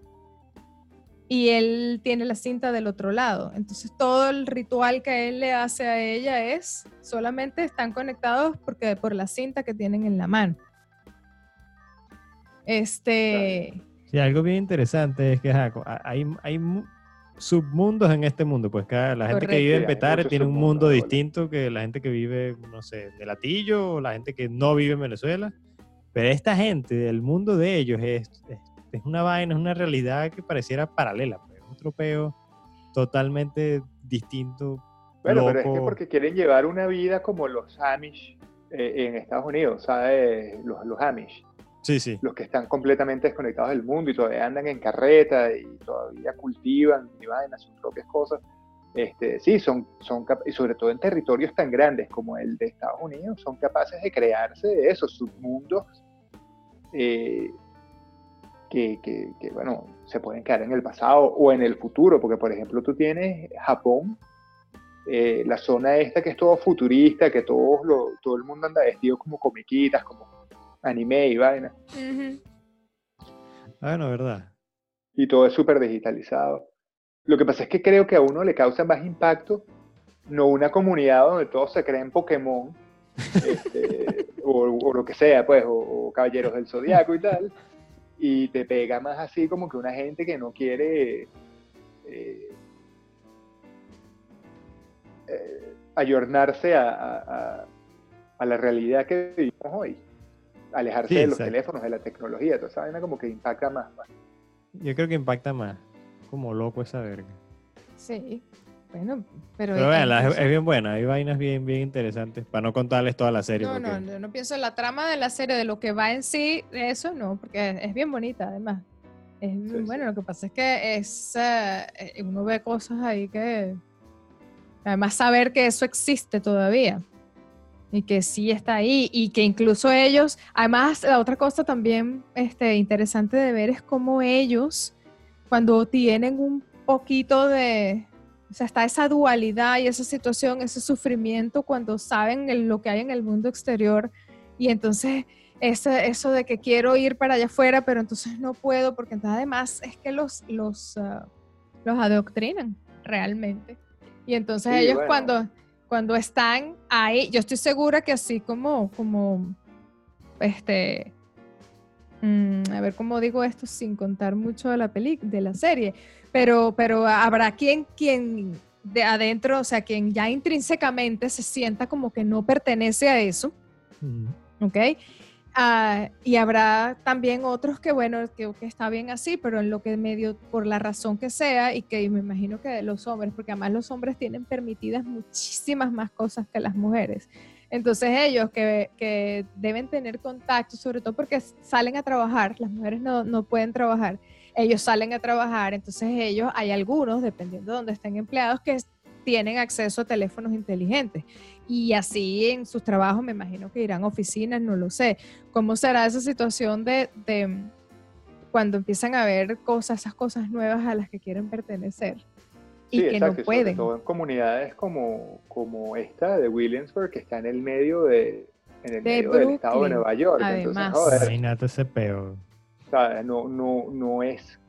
y él tiene la cinta del otro lado. Entonces todo el ritual que él le hace a ella es, solamente están conectados porque por la cinta que tienen en la mano. Este, Sí, algo bien interesante es que hay, hay submundos en este mundo. Pues cada, la gente que vive en Petare tiene un mundo distinto que la gente que vive, no sé, de Latillo o la gente que no vive en Venezuela. Pero esta gente, el mundo de ellos es, es, es una vaina, es una realidad que pareciera paralela. Pues, un tropeo totalmente distinto. Bueno, pero es que loco. porque quieren llevar una vida como los Amish eh, en Estados Unidos, ¿sabes? Los, los Amish, Sí, sí. los que están completamente desconectados del mundo y todavía andan en carreta y todavía cultivan y vaina sus propias cosas. Este, sí, son, son y sobre todo en territorios tan grandes como el de Estados Unidos, son capaces de crearse esos submundos eh, que, que, que, bueno, se pueden quedar en el pasado o en el futuro, porque por ejemplo tú tienes Japón, eh, la zona esta que es todo futurista, que lo- todo el mundo anda vestido como comiquitas, como anime y vaina, ujú, Ah, bueno, verdad. y todo es súper digitalizado. Lo que pasa es que creo que a uno le causa más impacto no una comunidad donde todos se creen Pokémon, este, o, o lo que sea, pues, o, o Caballeros del Zodiaco y tal, y te pega más así como que una gente que no quiere eh, eh, ayornarse a, a- a- a la realidad que vivimos hoy, alejarse Sí, de los exacto. teléfonos, de la tecnología, toda esa vaina como que impacta más. pues. Yo creo que impacta más. Como loco esa verga. sí. Bueno, pero... Pero vean, es, incluso- es bien buena. Hay vainas bien, bien interesantes. Para no contarles toda la serie. No, no, porque- yo no pienso en la trama de la serie, de lo que va en sí, de eso no, porque es bien bonita además. Es, Sí, bueno, sí. lo que pasa es que es, eh, uno ve cosas ahí que, además saber que eso existe todavía y que sí está ahí y que incluso ellos, además la otra cosa también este, interesante de ver es cómo ellos, cuando tienen un poquito de, o sea, está esa dualidad y esa situación, ese sufrimiento cuando saben el- lo que hay en el mundo exterior y entonces ese, eso de que quiero ir para allá afuera, pero entonces no puedo, porque entonces además es que los, los, ah, los adoctrinan realmente. Y entonces Sí, ellos bueno. cuando, cuando están ahí, yo estoy segura que así como, como, este, mm, a ver cómo digo esto sin contar mucho de la peli, de la serie, pero, pero habrá quien, quien de adentro, o sea, quien ya intrínsecamente se sienta como que no pertenece a eso, Mm. ¿ok? Ah, y habrá también otros que, bueno, que, que está bien así, pero en lo que medio, por la razón que sea, y que me imagino que los hombres, porque además los hombres tienen permitidas muchísimas más cosas que las mujeres. Entonces ellos que, que deben tener contacto, sobre todo porque salen a trabajar, las mujeres no, no pueden trabajar, ellos salen a trabajar, entonces ellos, hay algunos, dependiendo de dónde estén empleados, que tienen acceso a teléfonos inteligentes. Y así en sus trabajos me imagino que irán a oficinas, no lo sé. ¿Cómo será esa situación de, de cuando empiezan a ver cosas, esas cosas nuevas a las que quieren pertenecer? Y Sí, que exacto, no y sobre pueden. todo en comunidades como, como esta de Williamsburg, que está en el medio de en el De medio del estado de Nueva York. además. Entonces, joder, Imagínate ese peo. ¿sabes? No, no, no es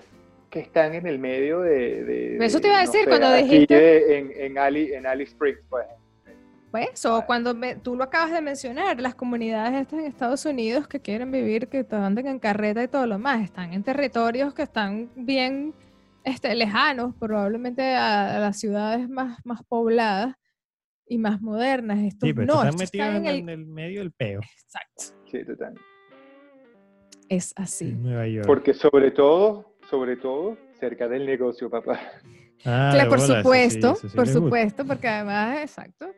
que están en el medio de... de- Eso te iba a no decir sé, cuando dijiste- de- en, en, Ali, en Alice Springs, pues. Pues, o cuando me- tú lo acabas de mencionar, las comunidades estas en Estados Unidos que quieren vivir, que te anden en carreta y todo lo más, están en territorios que están bien este, lejanos, probablemente a, a las ciudades más, más pobladas y más modernas. Estos Sí, pero no, están metidos están en, en el... el medio del peo. Exacto, Sí, total. es así. En Nueva York. Porque sobre todo, sobre todo, cerca del negocio, papá. Ah, Claro, de por bola, eso sí, supuesto, eso sí por supuesto, porque además, exacto.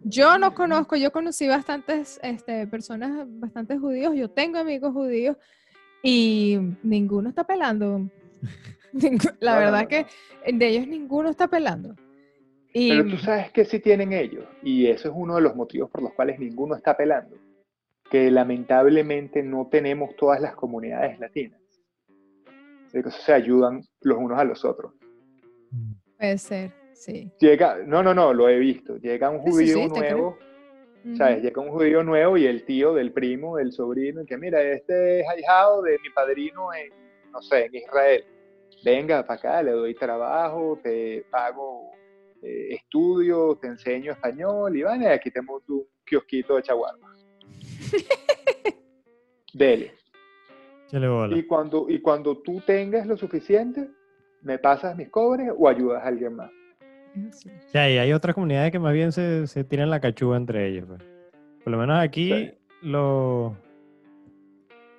Yo no conozco, yo conocí bastantes este, personas, bastantes judíos, yo tengo amigos judíos y ninguno está pelando. La verdad que de ellos ninguno está pelando. Y Pero tú sabes que sí tienen ellos, y eso es uno de los motivos por los cuales ninguno está pelando, que lamentablemente no tenemos todas las comunidades latinas. De que eso se ayudan los unos a los otros. Puede ser, sí. Llega, no, no, no, lo he visto. Llega un Sí, sí, judío sí, nuevo, ¿sabes? Llega un judío nuevo y el tío del primo, del sobrino, y que mira, este es ahijado de mi padrino en, no sé, en Israel. Venga para acá, le doy trabajo, te pago eh, estudio, te enseño español y van, aquí te monto un kiosquito de chaguarma. Dele. Y cuando, y cuando tú tengas lo suficiente, me pasas mis cobres o ayudas a alguien más. O sea, y hay otras comunidades que más bien se, se tiran la cachuga entre ellos. pues. Por lo menos aquí Sí. lo-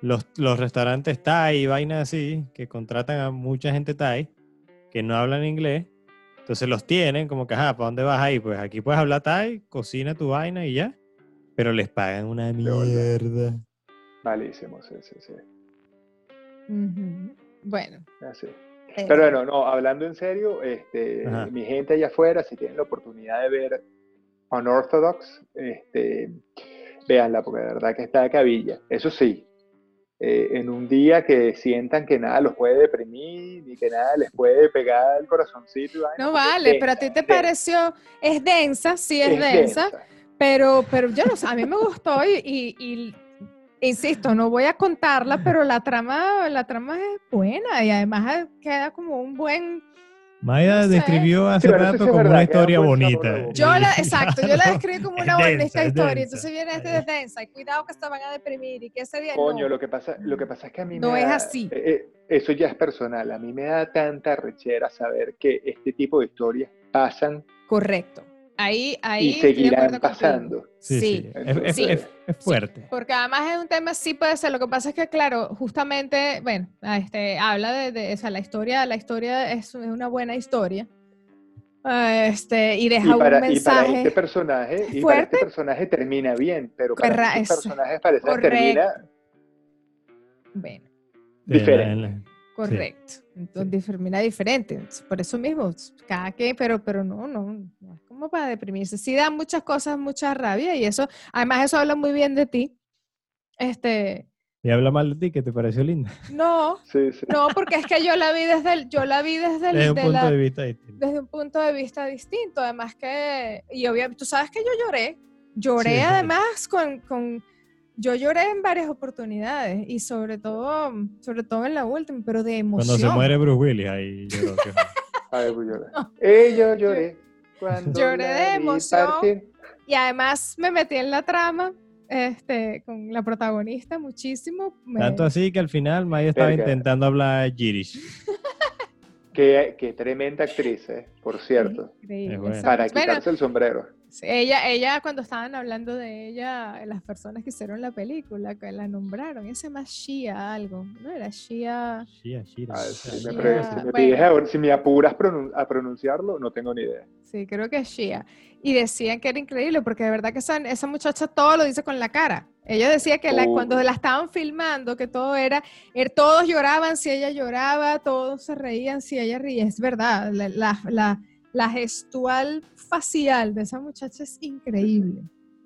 los, los restaurantes Thai y vainas así, que contratan a mucha gente Thai que no hablan inglés. Entonces los tienen como que, ajá, ¿para dónde vas ahí? Pues aquí puedes hablar Thai, cocina tu vaina y ya. Pero les pagan una mierda. Malísimo, sí, sí, sí. Ujú. Bueno. Así. Pero bueno, no, hablando en serio, este, Ajá. mi gente allá afuera, si tienen la oportunidad de ver Unorthodox, este, véanla, porque de verdad que está de cabilla. Eso sí, eh, en un día que sientan que nada los puede deprimir, ni que nada les puede pegar el corazoncito. No es vale, pero a densa, ti te es densa, pareció, es densa, sí es, densa, pero, pero yo no sé, a mí me gustó y, y- y, insisto, no voy a contarla, pero la trama, la trama es buena y además queda como un buen, Maida No sé. describió hace Sí, rato sí es como verdad, una historia bonita. yo la, exacto, yo la describí como es una densa, bonita es historia, densa. entonces viene este de densa y cuidado que se van a deprimir y que ese día Coño, no. lo que pasa, lo que pasa es que a mí No me es da- así. eh, eh, eso ya es personal. A mí me da tanta rechera saber que este tipo de historias pasan Correcto. Ahí, ahí y seguirán pasando. Sí, Sí. sí. Es, es- Sí. es- es fuerte. Porque además es un tema, sí puede ser. Lo que pasa es que, claro, justamente, bueno, ah, este, habla de, de- o sea, la historia, la historia es, es una buena historia. Ah, Este, y deja Y para, un y para mensaje. este personaje, y para fuerte. este personaje termina bien, pero para Corra- muchos es- personajes parece que correcto. termina Bueno, Sí, diferente. correcto. Entonces termina diferente. Por eso mismo, cada que, pero, pero no, no, como para deprimirse. Sí da muchas cosas, mucha rabia, y eso, además, eso habla muy bien de ti. Este, Y habla mal de ti, que te pareció linda. no, Sí, sí. no, porque es que yo la vi desde el, yo la vi desde el, Desde un de punto la- de vista distinto. desde un punto de vista distinto. Además que, y obviamente, tú sabes que yo lloré, lloré Sí. además con, con, Yo lloré en varias oportunidades y sobre todo, sobre todo en la última, pero de emoción. Cuando se muere Bruce Willis, ahí lloró. pues lloré. Eh, yo lloré. Cuando Lloré de emoción. partir. Y además me metí en la trama este, con la protagonista muchísimo. me- Tanto así que al final Maya estaba Verga. intentando hablar Yiddish. Qué, qué tremenda actriz, eh, por cierto. Increíble, Para bueno, quitarse el sombrero. Sí, ella, ella, cuando estaban hablando de ella, las personas que hicieron la película, que la nombraron, ese se llama Shia algo, ¿no? Era Shia. Shia, Shira, me, ah, si me bueno. pides ahora- si me apuras pronun- a pronunciarlo, no tengo ni idea. Sí, creo que es Shia. Y decían que era increíble porque de verdad que esa, esa muchacha todo lo dice con la cara. Ella decía que la- Oh. cuando la estaban filmando, que todo era, er- todos lloraban si ella lloraba, todos se reían si ella reía. Es verdad, la, la, la- la gestual facial de esa muchacha es increíble.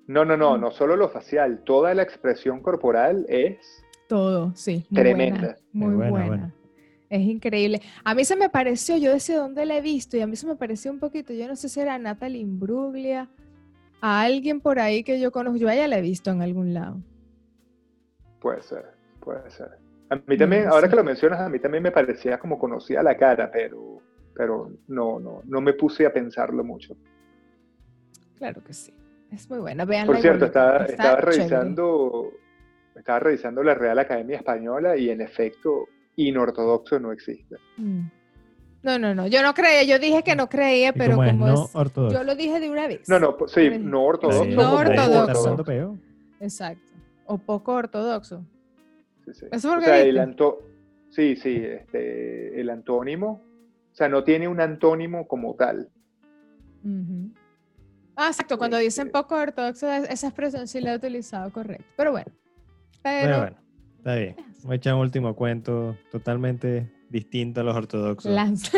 No, no, no, no solo lo facial, toda la expresión corporal es Todo, sí. Muy Tremenda. Buena, muy buena, buena. buena. Es increíble. A mí se me pareció, yo decía dónde la he visto y a mí se me pareció un poquito, yo no sé si era Natalie Imbruglia, a alguien por ahí que yo conozco, yo a ella la he visto en algún lado. Puede ser, puede ser. A mí también, No, ahora sí. que lo mencionas, a mí también me parecía como conocía la cara, pero, pero no, no, no me puse a pensarlo mucho. Claro que sí. Es muy buena. Vean Por cierto, estaba, estaba revisando, estaba revisando la Real Academia Española y en efecto, inortodoxo no existe. Mm. No, no, no. Yo no creía. Yo dije que no creía, ¿Y pero es? como No es. ortodoxo. Yo lo dije de una vez. No, no, po- sí, no ortodoxo. Sí, No poco ortodoxo. Exacto. O poco ortodoxo. Sí, sí. ¿Eso fue lo O que sea, el dijiste? anto- sí, sí, este, el antónimo, o sea, no tiene un antónimo como tal. Ujú. Ah, exacto. Cuando dicen Este- poco ortodoxo, es- esa expresión sí la he utilizado correcto. Pero bueno. Pero, Pero bueno, está bien. Voy a echar un último cuento totalmente distinto a los ortodoxos. lanza.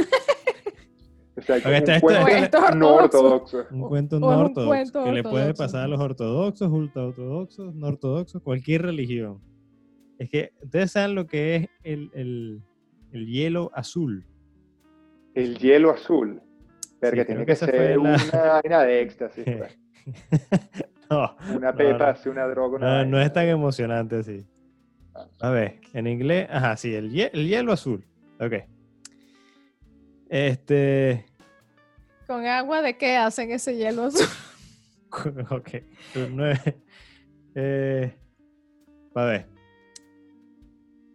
O sea, Porque este- un este- cuento Esto es no ortodoxo. ortodoxo. Un cuento no un ortodoxo cuento que le puede ortodoxo. pasar a los ortodoxos, ultraortodoxos, no ortodoxos, cualquier religión. Es que ustedes saben lo que es el, el- el hielo azul. El hielo azul. Verga, Sí, tiene que que, esa fue ser la- una vaina de éxtasis. pues. no, Una pepa, no. así, una droga. una no, no es tan emocionante así. A ver, en inglés, ajá, sí, el hielo azul. Ok. Este, ¿Con agua de qué hacen ese hielo azul? ok. No es- eh, a ver.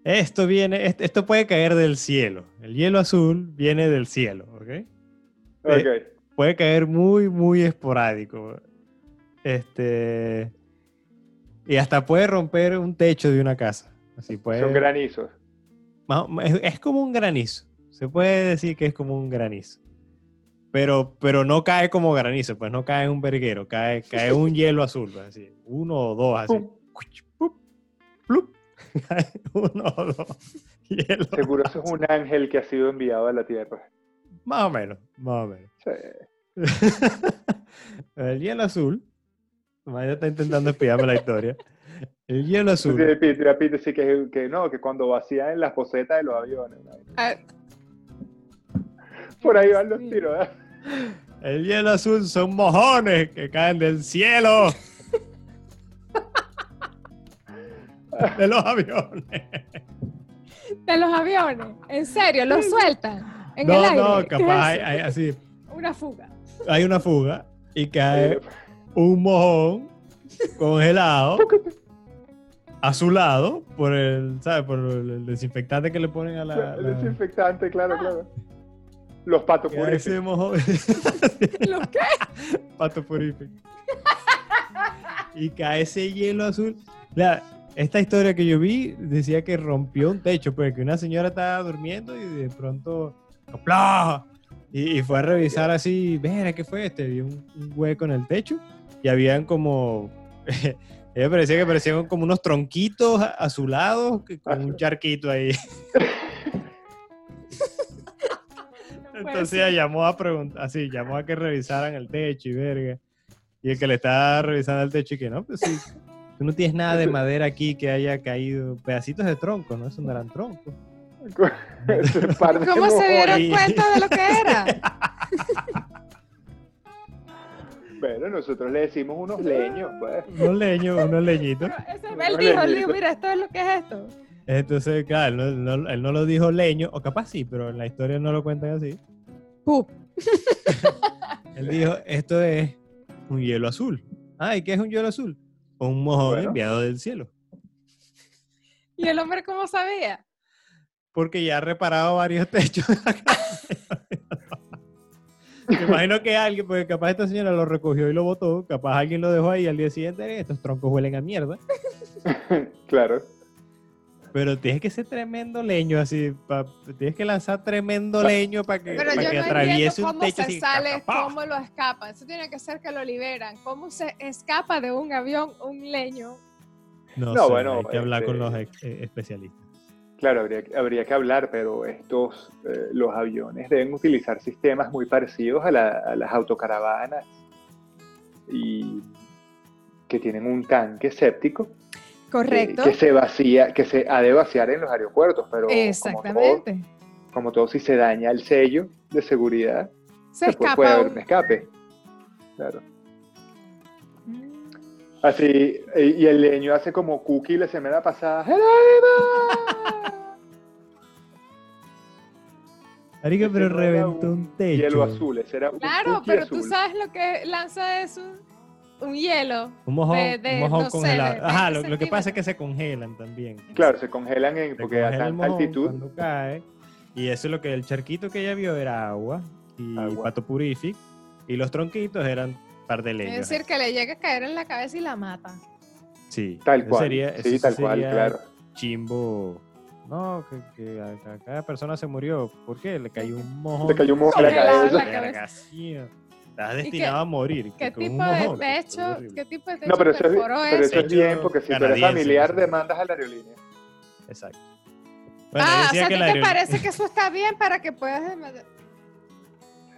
Esto viene, est- esto puede caer del cielo. El hielo azul viene del cielo, ¿ok? Ok. Puede caer muy, muy esporádico. Este. Y hasta puede romper un techo de una casa. Así puede. Son granizos. es, como un granizo. Se puede decir que es como un granizo. Pero, pero no cae como granizo, pues no cae un verguero, cae, cae un hielo azul, pues, así, uno o dos, así. Pum. Plup. Uno o dos. Seguro eso es un ángel que ha sido enviado a la tierra. Más o menos, más o menos. Sí. El hielo azul, Maya está intentando espiarme la historia. El hielo azul. Sí, Pete, Pete, sí que, que no, que cuando vacían las posetas de los aviones. Ah, Por ahí van los tiros. ¿eh? El hielo azul son mojones que caen del cielo. De los aviones. de los aviones. En serio, los sueltan. En el No, aire. no, ¿Qué capaz hay, hay así. Una fuga. Hay una fuga y cae un mojón congelado azulado por el, ¿sabes? Por el desinfectante que le ponen a la. El la- desinfectante, claro, claro. Los patos purísimos. mojón. ¿Los qué? Pato purífico. y cae ese hielo azul. La- esta historia que yo vi decía que rompió un techo, pues que una señora estaba durmiendo y de pronto ¡plá! Y, y fue a revisar así, ver qué fue este, vio un, un hueco en el techo y habían como ella parecía que parecían como unos tronquitos a- azulados con un charquito ahí. Entonces ella llamó a preguntar, así, llamó a que revisaran el techo y verga. Y el que le estaba revisando el techo y que no, pues sí, tú no tienes nada de madera aquí que haya caído, pedacitos de tronco, ¿no? Eso no eran troncos. ¿Cómo se dieron cuenta de lo que era? Bueno, nosotros le decimos unos leños, pues. Unos leños, unos leñitos. Él dijo, mira, esto es lo que es esto. Entonces, claro, él no, él no lo dijo leño, o capaz sí, pero en la historia no lo cuentan así. Pup. Él dijo, esto es un hielo azul. Ah, ¿y qué es un hielo azul? Un mojón Bueno. enviado del cielo. ¿Y el hombre cómo sabía? Porque ya ha reparado varios techos de la casa. Me imagino que alguien, porque capaz esta señora lo recogió y lo botó, capaz alguien lo dejó ahí al día siguiente, estos troncos huelen a mierda. claro. Pero tienes que ser tremendo leño, así, pa- tienes que lanzar tremendo leño para que, Pero pa' yo que no atraviese un cómo techo se así. sale, cómo lo escapan. Eso tiene que ser que lo liberan. ¿Cómo se escapa de un avión un leño? No, No, sé, bueno, hay que hablar con este- los ex- eh, especialistas. Claro, habría, que- habría que hablar, pero estos, eh, los aviones deben utilizar sistemas muy parecidos a, la- a las autocaravanas y que tienen un tanque séptico Correcto. que se vacía, que se ha de vaciar en los aeropuertos, pero como todo, Exactamente. como todo, si se daña el sello de seguridad, Se después escapa puede haber un- escape. Claro. Mm. Así, y y el leño hace como Cookie la semana pasada. ¡Jerónimo! Marica, Ese pero reventó un un techo. Hielo azul, ese era un Claro, pero azul. tú sabes lo que lanza eso. Un hielo. Un mojón, de- de, un mojón no sé, congelado. de Ajá, 20 lo, lo que pasa es que se congelan también. Claro, se congelan en, Se porque a congela el tanta altitud. Cuando cae. Y eso es lo que el charquito que ella vio era agua y Agua. pato purific. Y los tronquitos eran par de Es leños. decir, que le llega a caer en la cabeza y la mata. sí, Tal cual. sería- sí, tal cual, claro. Chimbo. No, que, que a- a cada persona se murió. ¿Por qué? Le cayó un mojón. Le cayó un mojón en la Congelado en la cabeza. Sí, Estás qué- destinado a morir. ¿Qué tipo de techo, qué tipo de techo No, pero eso, es, pero eso es bien, porque si tú eres familiar, demandas a la aerolínea. Exacto. Bueno, ah, o decía sea, ¿a que ti la te aerolínea- parece que eso está bien para que puedas demandar?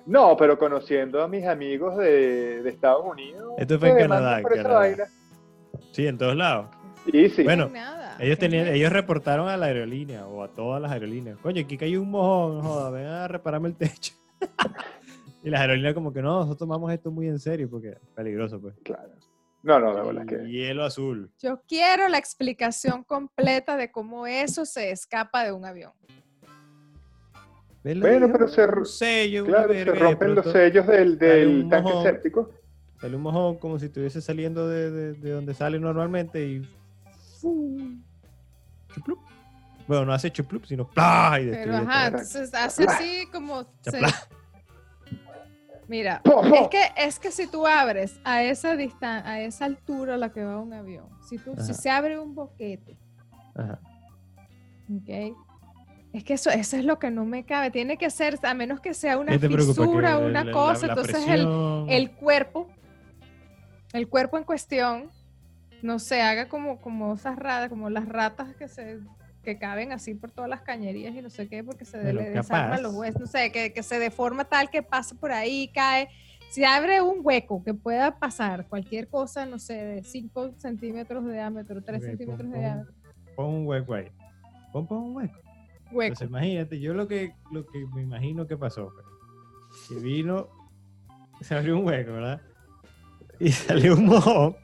No, pero conociendo a mis amigos de, de Estados Unidos. Esto fue en Canadá, por esa Canadá. vaina. Sí, en todos lados. Y sí. Bueno, Nada. Ellos ¿Qué tenían, ellos reportaron a la aerolínea o a todas las aerolíneas. Coño, aquí cayó un mojón, joda, ven a repararme el techo. y las aerolíneas como que no, nosotros tomamos esto muy en serio porque es peligroso, pues. Claro. No, no, la verdad es que. Hielo azul. Yo quiero la explicación completa de cómo eso se escapa de un avión. Bueno, pero se- un sello, Claro, verga, rompen los sellos del, tanque mojón. séptico. Sale un mojón como si estuviese saliendo de, de- de donde sale normalmente y... Chuplup. Bueno, no hace chuplup, sino ¡plá! y Pero ajá, entonces hace así como... se-. Mira, ¡Po, po! es que, es que si tú abres a esa distancia, a esa altura a la que va un avión, si, tú, si se abre un boquete, Ajá. ¿ok? Es que eso, eso es lo que no me cabe. Tiene que ser, a menos que sea una fisura, una cosa, la entonces el, presión- el cuerpo, el cuerpo en cuestión, no se haga como, como esas ratas, como las ratas que se que caben así por todas las cañerías y no sé qué, porque se le desarman los huesos, no sé, que, que se deforma tal que pasa por ahí, cae. Si abre un hueco que pueda pasar cualquier cosa, no sé, de 5 centímetros de diámetro, 3 Ok, centímetros pon- de diámetro, Pon un hueco ahí. Pon, pon un hueco. hueco. Entonces imagínate, yo lo que, lo que me imagino que pasó fue que vino, se abrió un hueco, ¿verdad? Y salió un mojón,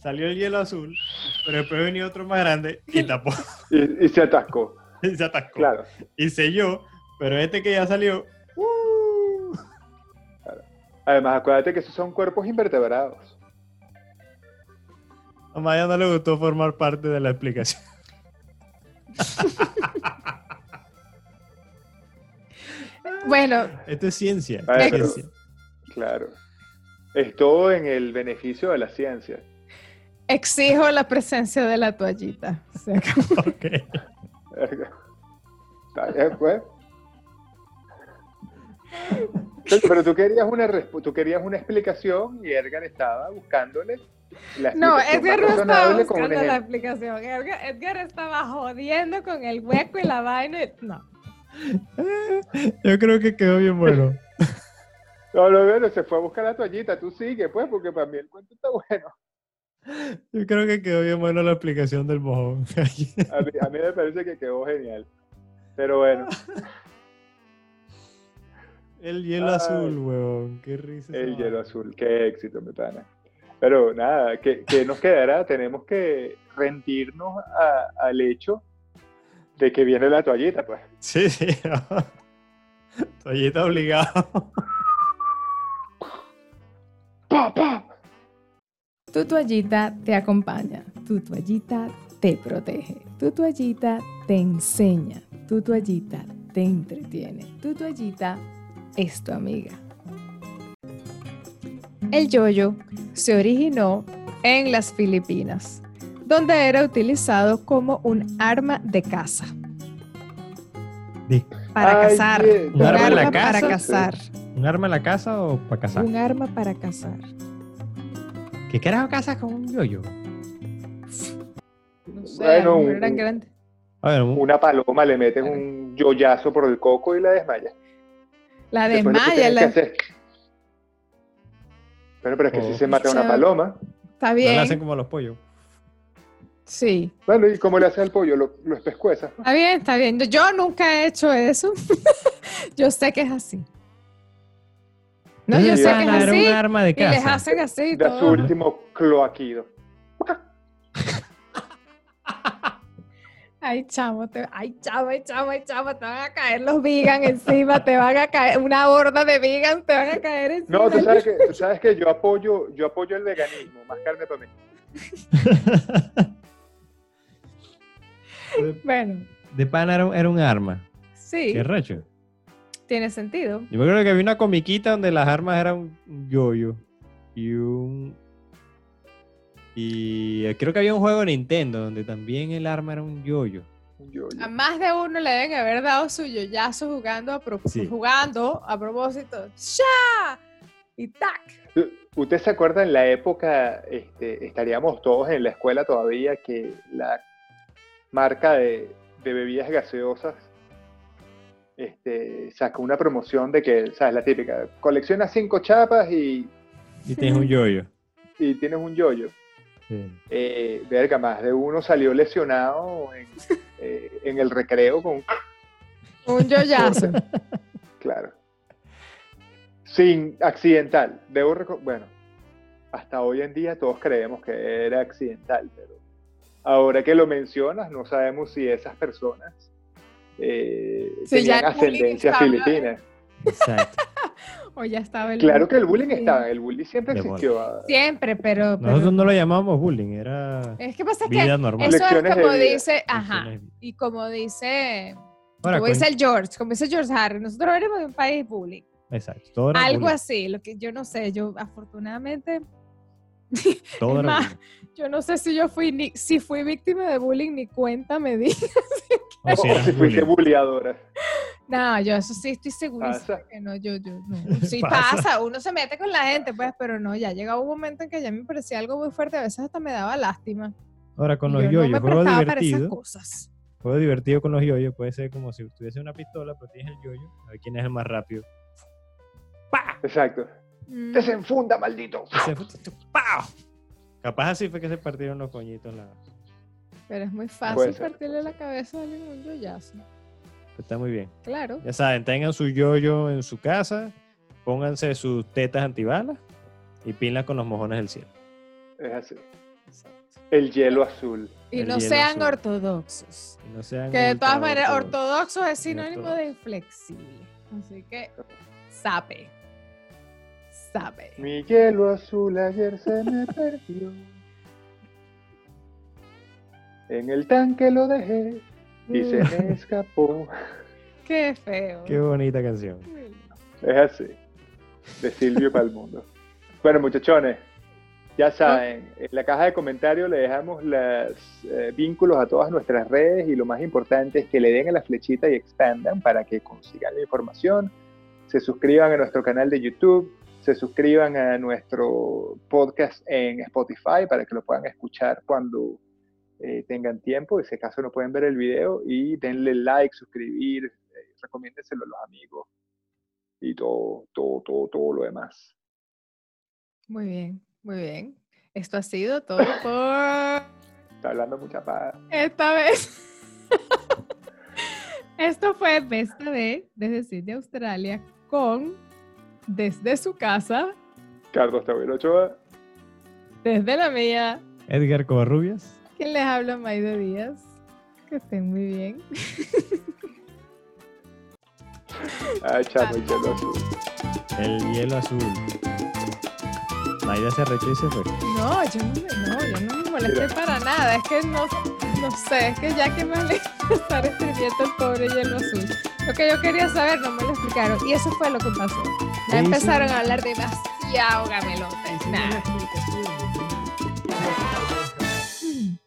salió el hielo azul, pero después venía otro más grande y tapó, Y, y se atascó. y se atascó. Claro. Y selló, pero este que ya salió, ¡uh! Además, acuérdate que esos son cuerpos invertebrados. a Maya no le gustó formar parte de la explicación. Bueno, Esto es ciencia. Es pero- ciencia. Claro. Es todo en el beneficio de la ciencia. Exijo la presencia de la toallita. Ok. Está bien, pues. Pero tú querías una respu- tú querías una explicación y Edgar estaba buscándole la No, explicación Edgar no estaba buscando la explicación. Edgar, Edgar estaba jodiendo con el hueco y la vaina. y- No. Yo creo que quedó bien bueno. No, no, bueno, se fue a buscar la toallita. Tú sigue, pues, porque para mí el cuento está bueno. Yo creo que quedó bien bueno la explicación del mojón. A mí, a mí me parece que quedó genial. Pero bueno. El hielo azul, weón. Qué risa. El hielo azul, qué éxito, mi pana. Pero nada, ¿qué, qué nos quedará? Tenemos que rendirnos a- al hecho de que viene la toallita, pues. Sí, sí. Toallita obligado. ¡Pa, pa! Tu toallita te acompaña, tu toallita te protege, tu toallita te enseña, tu toallita te entretiene, tu toallita es tu amiga. El yoyo se originó en las Filipinas, donde era utilizado como un arma de caza. Para Ay, cazar. Un ¿Un arma la arma para casa? cazar. ¿Un arma en la casa o para cazar? Un arma para cazar. ¿Qué carajo cazas con un yoyo? No sé, Bueno, un- eran grandes. A ver, un- Una paloma le metes un yoyazo por el coco y la desmaya. La desmaya, la... Bueno, pero es que si Oh. se mata una Sea- paloma. Está no le bien. hacen como a los pollos. Sí, Bueno, ¿y cómo le haces al pollo? Lo, lo espescuezas. ¿no? está bien, está bien. Yo- Yo nunca he hecho eso. yo sé que es así. No, yo sé que es así. un arma de Y les hacen así Da su todo. último cloaquido. Ay, chamo, te... ay, chamo, ay, chamo, ay, chamo, te van a caer los vegan encima, te van a caer, una horda de vegan te van a caer encima. No, tú sabes que, tú sabes que yo apoyo, yo apoyo el veganismo, más carne para mí. Bueno, de pana era un, era un arma. sí, Qué recho. Tiene sentido. Yo me acuerdo que había una comiquita donde las armas eran un yoyo y un... Y creo que había un juego de Nintendo donde también el arma era un yoyo. Yo- yo- A más de uno le deben haber dado su yoyazo jugando a, pro- Sí. jugando a propósito. ¡Sha! Y tac. ¿Usted se acuerda en la época, este, estaríamos todos en la escuela todavía, que la marca de, de bebidas gaseosas este, sacó una promoción de que, ¿sabes? La típica, colecciona cinco chapas y, Y tienes un yoyo. y tienes un yoyo. Sí. Eh, verga, más de uno salió lesionado en, eh, en el recreo con Un yoyazo. Claro. Sin accidental. Debo bueno, hasta hoy en día todos creemos que era accidental, pero ahora que lo mencionas, no sabemos si esas personas eh, Sí, tenían ascendencia estaba, filipina. Exacto. o ya estaba el Claro que el bullying Sí. está, el bullying siempre De existió. ah, Siempre, pero. pero- Nosotros no lo llamamos bullying, era Es que pasa que vida normal. eso es Lecciones como vida. dice, ajá, Lecciones y como dice, Ahora, como dice el George, como dice George Harry, nosotros venimos de un país bullying. Exacto. Todo era Algo bullying, así, lo que yo no sé, yo afortunadamente, Todo más, yo no sé si yo fui, ni, si fui víctima de bullying, ni cuenta me di. O si o eras si fuiste bulleadora. No, yo eso sí estoy segurísima que no, yo, yo, no. Sí Pasa. pasa. uno se mete con la gente, pues, pero no, ya llegaba un momento en que ya me parecía algo muy fuerte, a veces hasta me daba lástima. Ahora con y los yo yoyos, no me juego para esas divertido. cosas. Juego divertido con los yoyos puede ser como si tuviese una pistola, pero tienes el yoyo. A ver quién es el más rápido. Exacto. Mm. Desenfunda, maldito. ¡Pau! Capaz así fue que se partieron los coñitos. La... Pero es muy fácil ser. partirle la cabeza a alguien con un yoyazo. Está muy bien. Claro. Ya saben, tengan su yoyo en su casa, pónganse sus tetas antibalas y pinlas con los mojones del cielo. Es así. El hielo azul. Y El no sean azul. ortodoxos. Y no sean Que de todas maneras, ortodoxos. ortodoxo es sinónimo de inflexible. Así que, sabe. Sabe. Mi hielo azul ayer se me perdió. En el tanque lo dejé y se me escapó. Qué feo. Qué bonita canción. Es así. De Silvio para el mundo. Bueno, muchachones, ya saben, en la caja de comentarios le dejamos los eh, vínculos a todas nuestras redes y lo más importante es que le den a la flechita y expandan para que consigan la información, se suscriban a nuestro canal de YouTube, se suscriban a nuestro podcast en Spotify para que lo puedan escuchar cuando eh, tengan tiempo, y si acaso no pueden ver el video, y denle like, suscribir, eh, recomiéndenselo a los amigos y todo, todo, todo, todo lo demás. Muy bien, muy bien. Esto ha sido todo por Está hablando mucha paja. esta vez. Esto fue Besta de desde Sydney, Australia, con desde su casa, Carlos Tavero Ochoa. desde la mía, Edgar Covarrubias. Quien les habla Maide Díaz. Que estén muy bien. Ah, chamo, el hielo azul. El hielo azul. Naida se arrechó y se fue. No, yo no me, no, yo no me molesté para nada. Es que no, no sé, es que ya que me de estar escribiendo el pobre hielo azul. Lo que yo quería saber no me lo explicaron. Y eso fue lo que pasó. Ya empezaron sí. a hablar demasiado gamelote. Nah.